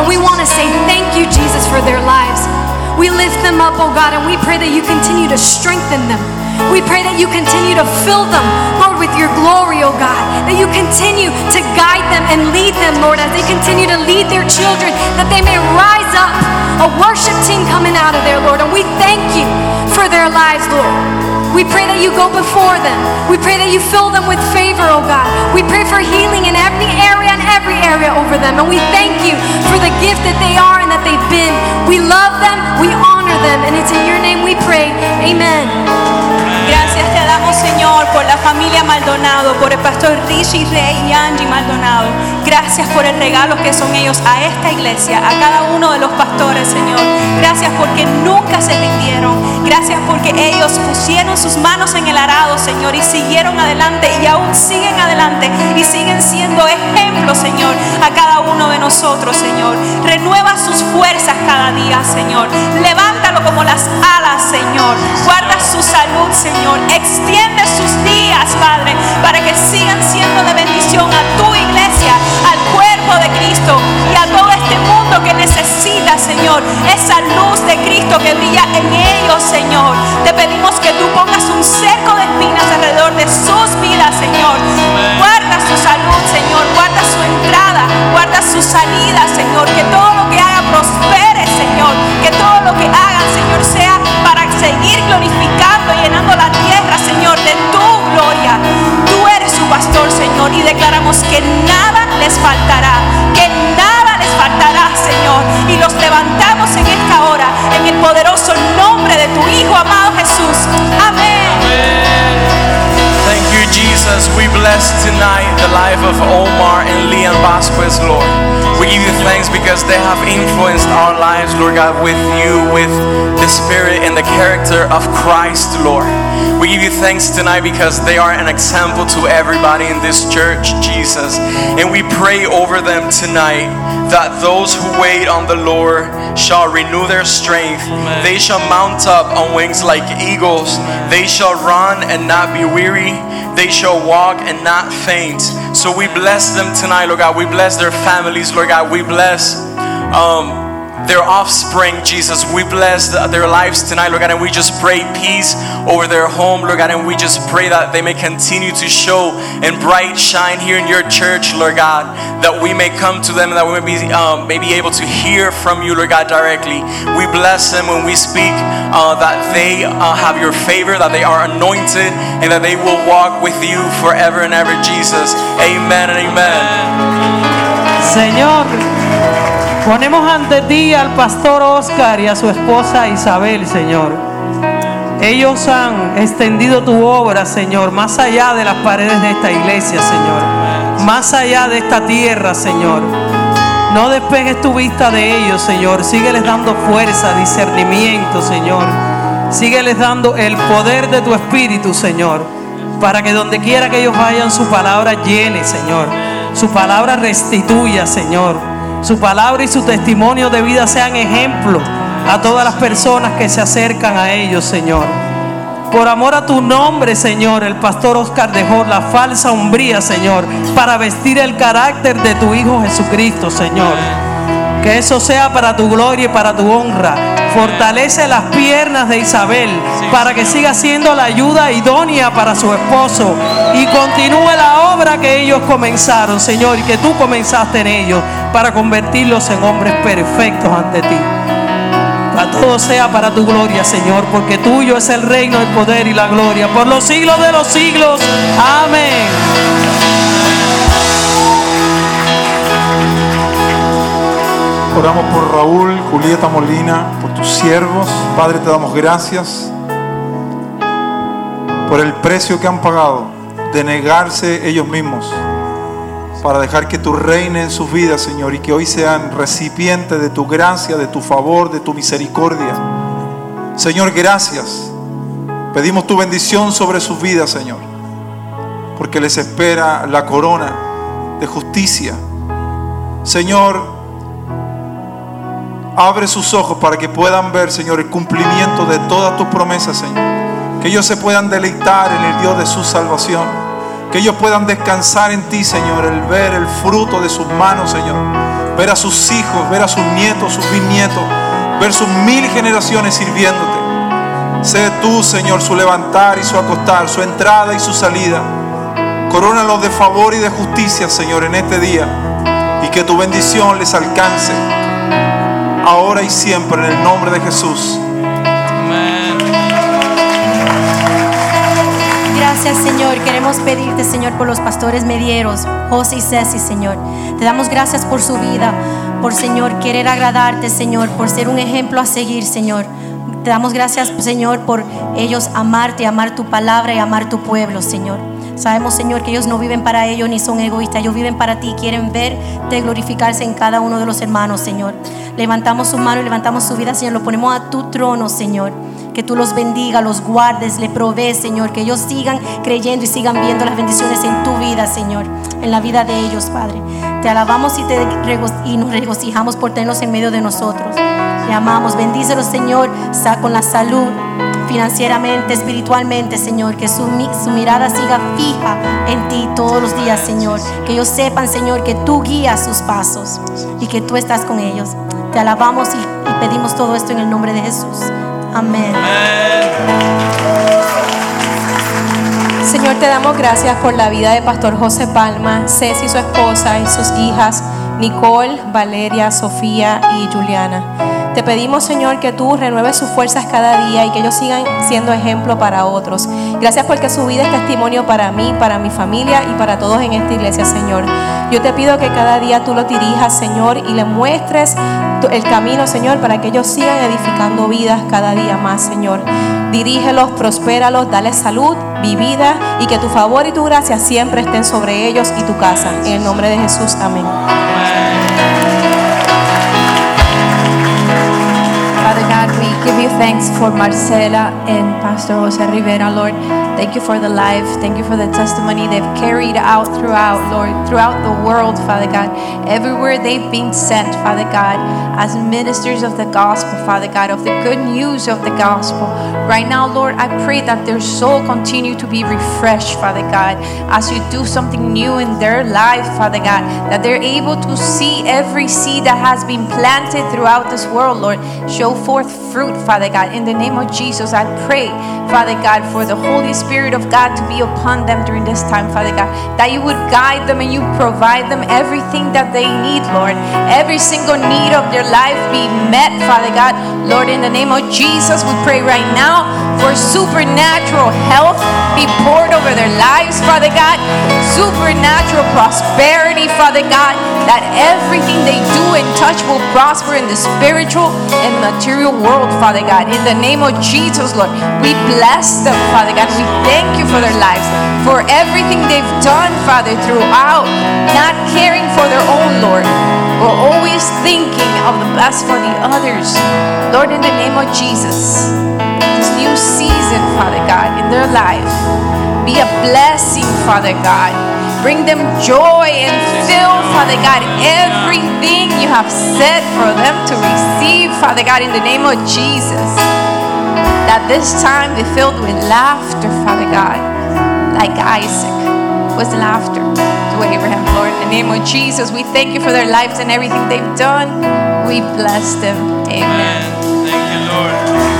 And we want to say thank you, Jesus, for their lives. We lift them up, oh God, and we pray that you continue to strengthen them. We pray that you continue to fill them, Lord, with your glory, oh God. That you continue to guide them and lead them, Lord, as they continue to lead their children, that they may rise up, a worship team coming out of there, Lord. And we thank you for their lives, Lord. We pray that you go before them. We pray that you fill them with favor, oh God. We pray for healing in every area and every area over them. And we thank you for the gift that they are and that they've been. We love them, we honor them, and it's in your name we pray. Amen. Señor, por la familia Maldonado, por el pastor Richie Rey y Angie Maldonado. Gracias por el regalo que son ellos a esta iglesia, a cada uno de los pastores, Señor. Gracias porque nunca se rindieron. Gracias porque ellos pusieron sus manos en el arado, Señor, y siguieron adelante y aún siguen adelante y siguen siendo ejemplos, Señor, a cada uno de nosotros, Señor. Renueva sus fuerzas cada día, Señor. Levántalo como las alas, Señor. Guarda su salud, Señor. Extiende sus días, Padre, para que sigan siendo de bendición a tu iglesia, al cuerpo de Cristo y a todo este mundo que necesita, Señor, esa luz de Cristo que brilla en ellos, Señor. Te pedimos que tú pongas un cerco de espinas alrededor de sus vidas, Señor. Guarda su salud, Señor. Guarda su entrada, guarda su salida, Señor. Que todo lo que haga prospere, Señor. Que todo lo que hagan, Señor, sea para seguir glorificando y llenando la tierra, Señor, de tu gloria. Tú eres su pastor, Señor, y declaramos que nada les faltará, que nada les faltará, Señor. Y los levantamos en esta hora, en el poderoso nombre de tu Hijo amado Jesús. Amén. Thank you, Jesus. We bless tonight the life of Omar and Leon Vasquez, Lord. We give you thanks because they have influenced our lives, Lord God, with you, with the spirit and the character of Christ, Lord. We give you thanks tonight because they are an example to everybody in this church, Jesus. And we pray over them tonight that those who wait on the Lord shall renew their strength. They shall mount up on wings like eagles. They shall run and not be weary. They shall walk and not faint. So we bless them tonight, Lord God. We bless their families, Lord God. We bless um, their offspring, Jesus. We bless their lives tonight, Lord God, and we just pray peace over their home, Lord God, and we just pray that they may continue to show and bright shine here in your church, Lord God, that we may come to them, and that we may be, um, may be able to hear from you, Lord God, directly. We bless them when we speak uh, that they uh, have your favor, that they are anointed, and that they will walk with you forever and ever, Jesus. Amen and amen. Señor, ponemos ante ti al pastor Oscar y a su esposa Isabel, Señor. Ellos han extendido tu obra, Señor, más allá de las paredes de esta iglesia, Señor. Más allá de esta tierra, Señor. No despegues tu vista de ellos, Señor. Sígueles dando fuerza, discernimiento, Señor. Sígueles dando el poder de tu espíritu, Señor. Para que donde quiera que ellos vayan, su palabra llene, Señor. Su palabra restituya, Señor. Su palabra y su testimonio de vida sean ejemplo a todas las personas que se acercan a ellos, Señor. Por amor a tu nombre, Señor, el pastor Oscar dejó la falsa hombría, Señor, para vestir el carácter de tu Hijo Jesucristo, Señor. Que eso sea para tu gloria y para tu honra. Fortalece las piernas de Isabel para que siga siendo la ayuda idónea para su esposo y continúe la obra que ellos comenzaron, Señor, y que tú comenzaste en ellos para convertirlos en hombres perfectos ante ti. A todo sea para tu gloria, Señor, porque tuyo es el reino, el poder y la gloria por los siglos de los siglos. Amén. Oramos por Raúl, Julieta Molina, por tus siervos. Padre, te damos gracias por el precio que han pagado de negarse ellos mismos para dejar que tú reine en sus vidas, Señor, y que hoy sean recipientes de tu gracia, de tu favor, de tu misericordia. Señor, gracias. Pedimos tu bendición sobre sus vidas, Señor, porque les espera la corona de justicia. Señor, Abre sus ojos para que puedan ver, Señor, el cumplimiento de todas tus promesas, Señor. Que ellos se puedan deleitar en el Dios de su salvación. Que ellos puedan descansar en ti, Señor, el ver el fruto de sus manos, Señor. Ver a sus hijos, ver a sus nietos, sus bisnietos, ver sus mil generaciones sirviéndote. Sé tú, Señor, su levantar y su acostar, su entrada y su salida. Corónalos de favor y de justicia, Señor, en este día. Y que tu bendición les alcance ahora y siempre en el nombre de Jesús. Gracias, Señor. Queremos pedirte, Señor, por los pastores medieros, José y Ceci, Señor. Te damos gracias por su vida, por, Señor, querer agradarte, Señor, por ser un ejemplo a seguir, Señor. Te damos gracias, Señor, por ellos amarte, amar tu palabra y amar tu pueblo, Señor. Sabemos, Señor, que ellos no viven para ellos ni son egoístas, ellos viven para ti, quieren verte glorificarse en cada uno de los hermanos, Señor. Levantamos su mano y levantamos su vida, Señor, lo ponemos a tu trono, Señor. Que tú los bendiga, los guardes, le provees, Señor. Que ellos sigan creyendo y sigan viendo las bendiciones en tu vida, Señor. En la vida de ellos, Padre. Te alabamos y, te y nos regocijamos por tenerlos en medio de nosotros. Te amamos. Bendícelos, Señor, sa- con la salud financieramente, espiritualmente, Señor. Que su, mi- su mirada siga fija en ti todos los días, Señor. Que ellos sepan, Señor, que tú guías sus pasos y que tú estás con ellos. Te alabamos y, y pedimos todo esto en el nombre de Jesús. Amén. Señor, te damos gracias por la vida de Pastor José Palma, Ceci, su esposa y sus hijas, Nicole, Valeria, Sofía y Juliana. Te pedimos, Señor, que tú renueves sus fuerzas cada día y que ellos sigan siendo ejemplo para otros. Gracias porque su vida es testimonio para mí, para mi familia y para todos en esta iglesia, Señor. Yo te pido que cada día tú lo dirijas, Señor, y le muestres el camino, Señor, para que ellos sigan edificando vidas cada día más, Señor. Dirígelos, prospéralos, dale salud, vivida y que tu favor y tu gracia siempre estén sobre ellos y tu casa. En el nombre de Jesús, amén. Thank you you thanks for Marcela and Pastor Jose Rivera, Lord. Thank you for the life. Thank you for the testimony they've carried out throughout, Lord, throughout the world, Father God. Everywhere they've been sent, Father God, as ministers of the gospel, Father God, of the good news of the gospel. Right now, Lord, I pray that their soul continue to be refreshed, Father God, as you do something new in their life, Father God, that they're able to see every seed that has been planted throughout this world, Lord, show forth fruit, Father God. In the name of Jesus, I pray, Father God, for the Holy Spirit of God to be upon them during this time, Father God, that you would guide them and you provide them everything that they need, Lord. Every single need of their life be met, Father God. Lord, in the name of Jesus, we pray right now for supernatural health be poured over their lives, Father God. Supernatural prosperity, Father God, that everything they do and touch will prosper in the spiritual and material world, Father God. In the name of Jesus, Lord, we bless them, Father God. We thank you for their lives, for everything they've done, Father, throughout, not caring for their own, Lord, but always thinking of the best for the others. Lord, in the name of Jesus, this new season, Father God, in their life, be a blessing, Father God. Bring them joy and fill, Father God, everything you have said for them to receive, Father God, in the name of Jesus. That this time be filled with laughter, Father God, like Isaac was laughter to Abraham, Lord. In the name of Jesus, we thank you for their lives and everything they've done. We bless them. Amen. Thank you, Lord.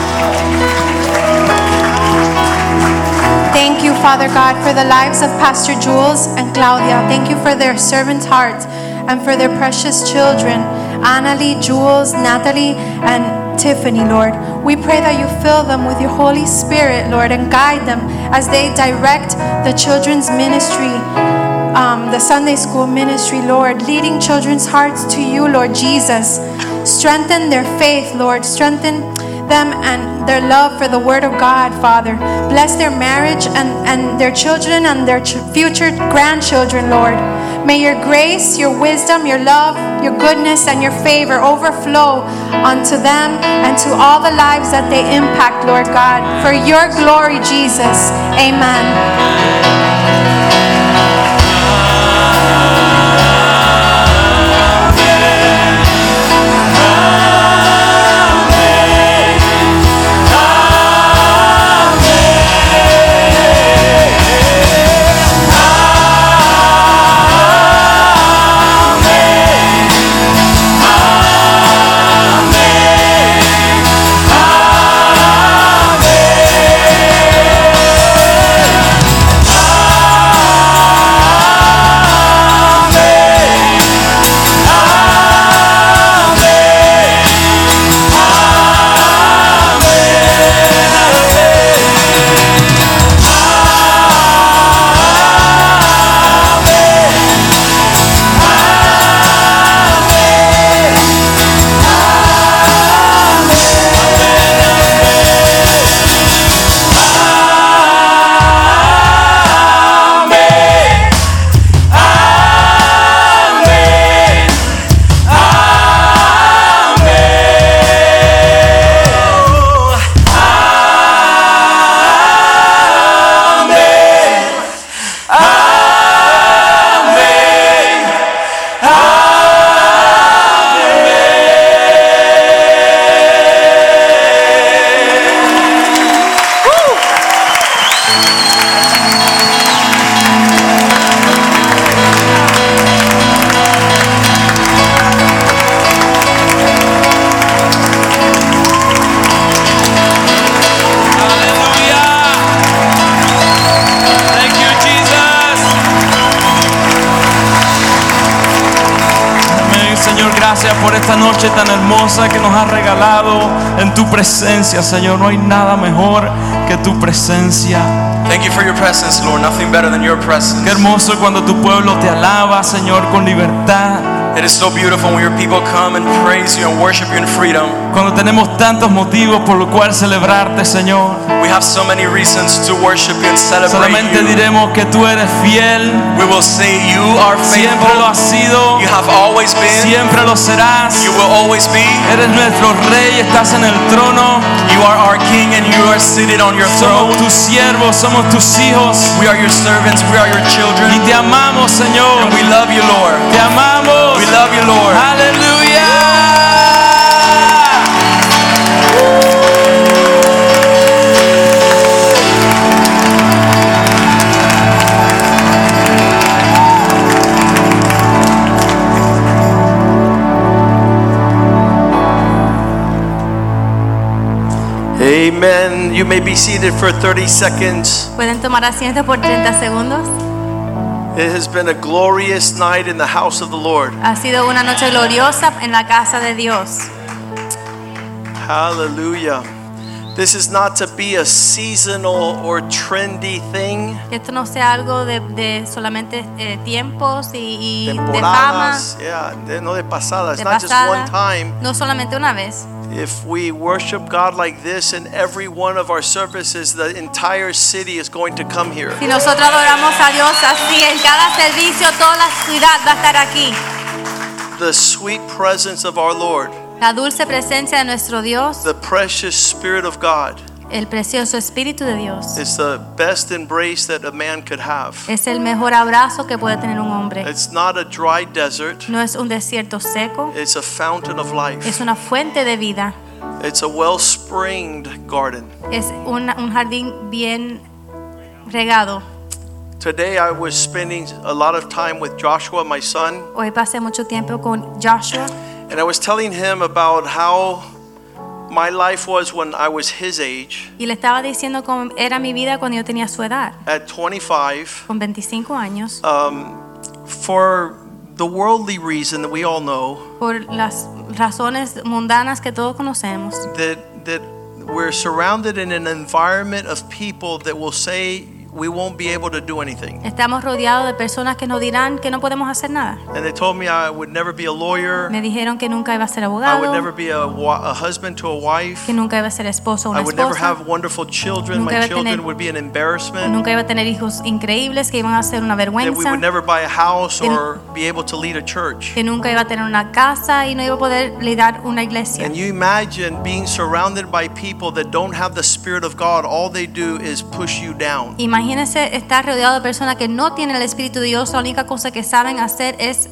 Father God, for the lives of Pastor Jules and Claudia. Thank you for their servant hearts and for their precious children, Annalie, Jules, Natalie, and Tiffany, Lord. We pray that you fill them with your Holy Spirit, Lord, and guide them as they direct the children's ministry. Um, the Sunday school ministry, Lord, leading children's hearts to you, Lord Jesus. Strengthen their faith, Lord. Strengthen them and their love for the Word of God, Father. Bless their marriage and, and their children and their ch- future grandchildren, Lord. May your grace, your wisdom, your love, your goodness, and your favor overflow unto them and to all the lives that they impact, Lord God. For your glory, Jesus. Amen. Amen. Tu presencia, Señor. No hay nada mejor que tu presencia. Thank you for your presence, Lord. Nothing better than your presence. Qué hermoso cuando tu pueblo te alaba, Señor, con libertad. It is so beautiful when your people come and praise you and worship you in freedom. Cuando tenemos tantos motivos por los cuales celebrarte, Señor. We have so many reasons to worship you and celebrate Solamente you. diremos que tú eres fiel. We will say you are faithful. Siempre lo has sido. You have always been. Siempre lo serás. You will always be. Eres nuestro rey, estás en el trono. You are our king and you are seated on your throne. Somos tus siervos, somos tus hijos. We are your servants. We are your children. Y te amamos, Señor. And we love you, Lord. Te amamos. We love you, Lord. Aleluya. You may be seated for 30 seconds. Pueden tomar asiento por 30 segundos. It has been a glorious night in the house of the Lord. Ha sido una noche gloriosa en la casa de Dios. Hallelujah. This is not to be a seasonal or trendy thing. Esto no sea algo de, de solamente eh, tiempos y, y de fama, yeah, de- no de pasadas. de Not just one time. no solamente una vez. If we worship God like this in every one of our services, the entire city is going to come here. Si nosotros adoramos a Dios así en cada servicio, toda la ciudad va a estar aquí. The sweet presence of our Lord, La dulce presencia de nuestro Dios, the precious Spirit of God, el precioso Espíritu de Dios, is the best embrace that a man could have. es el mejor abrazo que puede tener un hombre. It's not a dry desert, No es un desierto seco, it's a fountain of life. es una fuente de vida, It's a well springed garden. es una- un jardín bien regado. Today I was spending a lot of time with Joshua, my son, Hoy pasé mucho tiempo con Joshua and I was telling him about how my life was when I was his age y le estaba diciendo cómo era mi vida cuando yo tenía su edad, at 25 con 25 años, um, for the worldly reason that we all know por las razones mundanas que todos conocemos. that that we're surrounded in an environment of people that will say we won't be able to do anything. Estamos rodeados de personas que nos dirán que no podemos hacer nada. And they told me I would never be a lawyer, Me dijeron que nunca iba a ser abogado. I would never be a, a husband to a wife, que nunca iba a ser esposo o I una I would never have wonderful children. Nunca My a tener- children would be an embarrassment. nunca iba a tener hijos increíbles que iban a ser una vergüenza. That we would never buy a house Que- or be able to lead a church. que nunca iba a tener una casa y no iba a poder liderar una iglesia. And you imagine being surrounded by people that don't have the Spirit of God, all they do is push you down. Imagínense estar rodeado de personas que no tienen el Espíritu de Dios, la única cosa que saben hacer es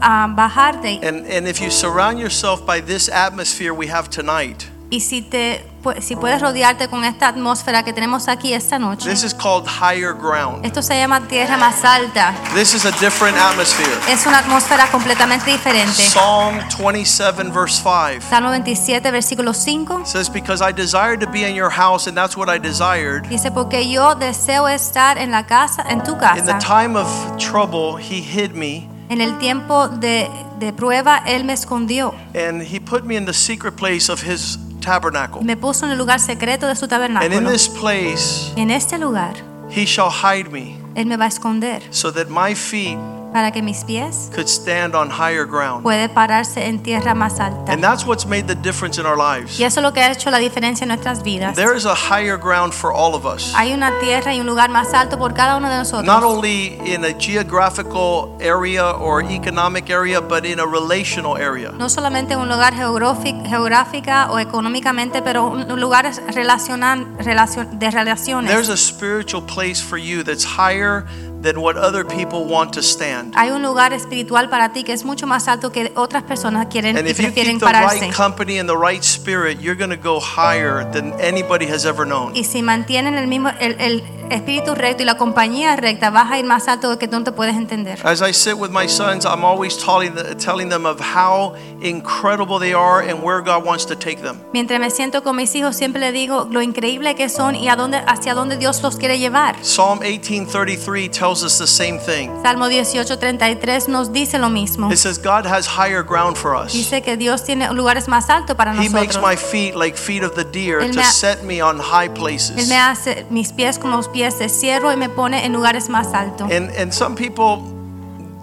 ah, bajarte. And, and if you surround yourself by this atmosphere we have tonight, Y si, te, si puedes rodearte con esta atmósfera que tenemos aquí esta noche, this is called higher ground. esto se llama tierra más alta. This is a different atmosphere. Es una atmósfera completamente diferente. Psalm 27, verse 5 Salmo 27, versículo 5. says, Because I desired to be in your house, and that's what I desired. Dice, porque yo deseo estar en la casa, en tu In the casa. time of trouble, he hid me, En el tiempo de, de prueba, Él me escondió. and he put me in the secret place of his tabernacle. Me puso en el lugar secreto de su And in this place, En este lugar, he shall hide me, Él me va a esconder so that my feet para que mis pies could stand on higher ground. puede pararse en tierra más alta. And that's what's made the difference in our lives. Y eso es lo que ha hecho la diferencia en nuestras vidas. There is a higher ground for all of us. Hay una tierra y un lugar más alto por cada uno de nosotros. Not only in a geographical area or economic area, but in a relational area. No solamente un lugar geográfic- geográfica o económicamente, pero un lugar relacionan, relacion- de relaciones. There's a spiritual place for you that's higher than what other people want to stand. Hay un lugar espiritual para ti que es mucho más alto que otras personas quieren And y if you prefieren keep the pararse. right company and the right spirit, you're going to go higher than anybody has ever known. Y si mantienen el mismo, el, el- espíritu recto y la compañía recta, vas a ir más alto que tú no te puedes entender. As I sit with my sons, I'm always telling, telling them of how incredible they are and where God wants to take them. Mientras me siento con mis hijos, siempre le digo lo increíble que son y a dónde, hacia dónde Dios los quiere llevar. Psalm 18:33 tells us the same thing. Salmo 18:33 nos dice lo mismo. It says God has higher ground for us. Dice que Dios tiene lugares más altos para He makes my feet like feet of the deer Él to set me on high Él places. me hace mis pies como los pies de ciervo y me pone en lugares más altos. And and some people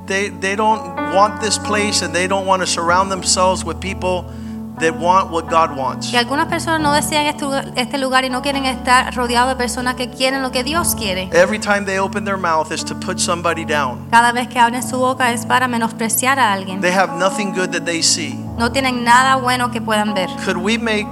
they they don't want this place and they don't want to surround themselves with people that want what God wants. Y algunas personas no desean este lugar, y no quieren estar rodeados de personas que quieren lo que Dios quiere. Every time they open their mouth is to put somebody down. Cada vez que abren su boca es para menospreciar a alguien. They have nothing good that they see. No tienen nada bueno que puedan ver. Could we make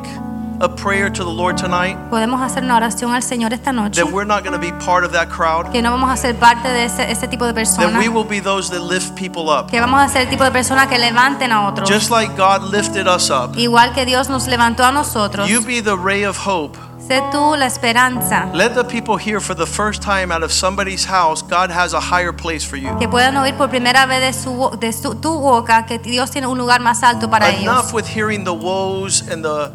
a prayer to the Lord tonight Podemos hacer una oración al Señor esta noche. that we're not going to be part of that crowd? Que no vamos a ser parte de ese, ese tipo de That we will be those that lift people up. Que vamos a ser el tipo de personas que levanten a otros. Just like God lifted us up. Igual que Dios nos levantó a nosotros. You be the ray of hope. Sé tú la esperanza. Let the people hear for the first time out of somebody's house, God has a higher place for you. Que puedan oír por primera vez de, su, de su- tu boca que Dios tiene un lugar más alto para ellos. Enough with hearing the woes and the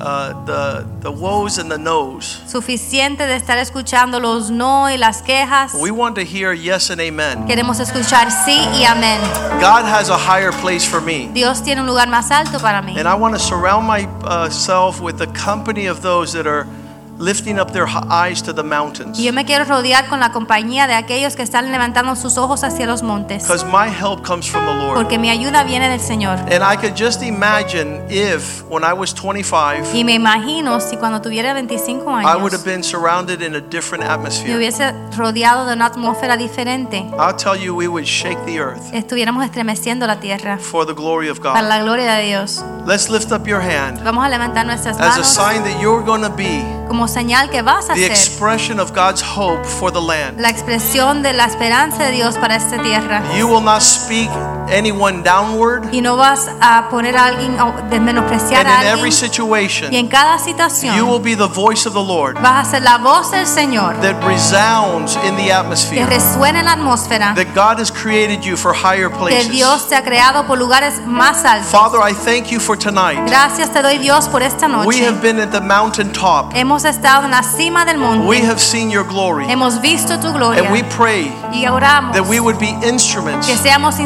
uh, the the woes and the no's. Suficiente de estar escuchando los no y las quejas. We want to hear yes and amen. Queremos escuchar sí y amén. God has a higher place for me. Dios tiene un lugar más alto para mí. And I want to surround myself with the company of those that are lifting up their eyes to the mountains. Y yo me quiero rodear con la compañía de aquellos que están levantando sus ojos hacia los montes. Because my help comes from the Lord. Porque mi ayuda viene del Señor. And I could just imagine if, when I was 25, Y me imagino si cuando tuviera 25 I would años have been surrounded in a different me atmosphere. hubiese rodeado de una atmósfera diferente. I'll tell you, we would shake the earth Estuviéramos estremeciendo la tierra for the glory of para God. la gloria de Dios. Let's lift up your hand Vamos a levantar nuestras as a manos sign that you're going to be como señal que vas a the ser expression of God's hope for the land. la expresión de la esperanza de Dios para esta tierra. You will not speak anyone downward, Y no vas a poner a alguien, o de menospreciar and a in every alguien. situation, Y en cada you situación will be the voice of the Lord vas a ser la voz del Señor that resounds in the que atmosphere. resuena en la atmósfera. That God has created you for higher Que places. Dios te ha creado por lugares más altos. Father, I thank you for tonight. Gracias te doy Dios por esta We noche. have been at the mountaintop. Hemos estado en la cima del We have seen your glory. Hemos visto tu gloria. And we pray Y oramos that we would be instruments que seamos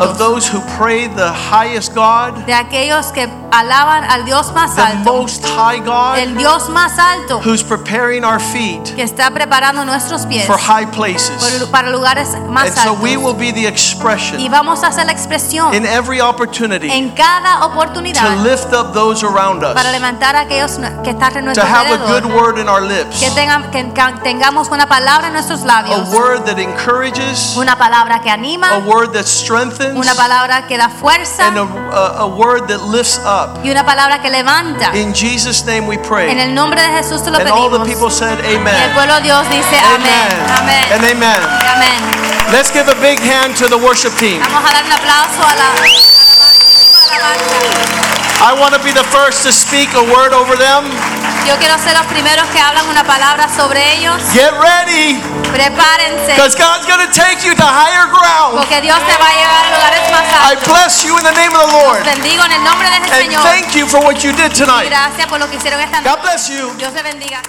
of those who pray the highest God, de aquellos que alaban al Dios más the alto. most high God, El Dios más alto who's preparing our feet que está preparando nuestros pies for high places. para lugares más And so we will be the Y expression vamos a la expresión in every opportunity en cada to lift up those around us, para levantar a aquellos que están en to nuestro have a good word in our lips, Que, tengamos una palabra en nuestros a word that encourages, Una palabra que a word that strengthens, Una palabra que da fuerza. and a, a, a word that lifts up. Y una palabra que levanta. In Jesus' name we En pray. el nombre de Jesús te lo And all the people said, Y el Amen. pueblo de Dios dice amén. Amén. And amen. Amén. Let's give a big hand to the worship team. Vamos a dar un aplauso a la I want to be the first to speak a word over them. Yo quiero ser los primeros que hablan una palabra sobre ellos. Get ready, Prepárense. because God's going to take you to higher ground. Porque Dios te va a llevar a lugares más I altos. bless you in the name of the Lord. Bendigo en el nombre del And Señor. thank you for what you did tonight. gracias por lo que hicieron esta noche. God bless you. Dios te bendiga.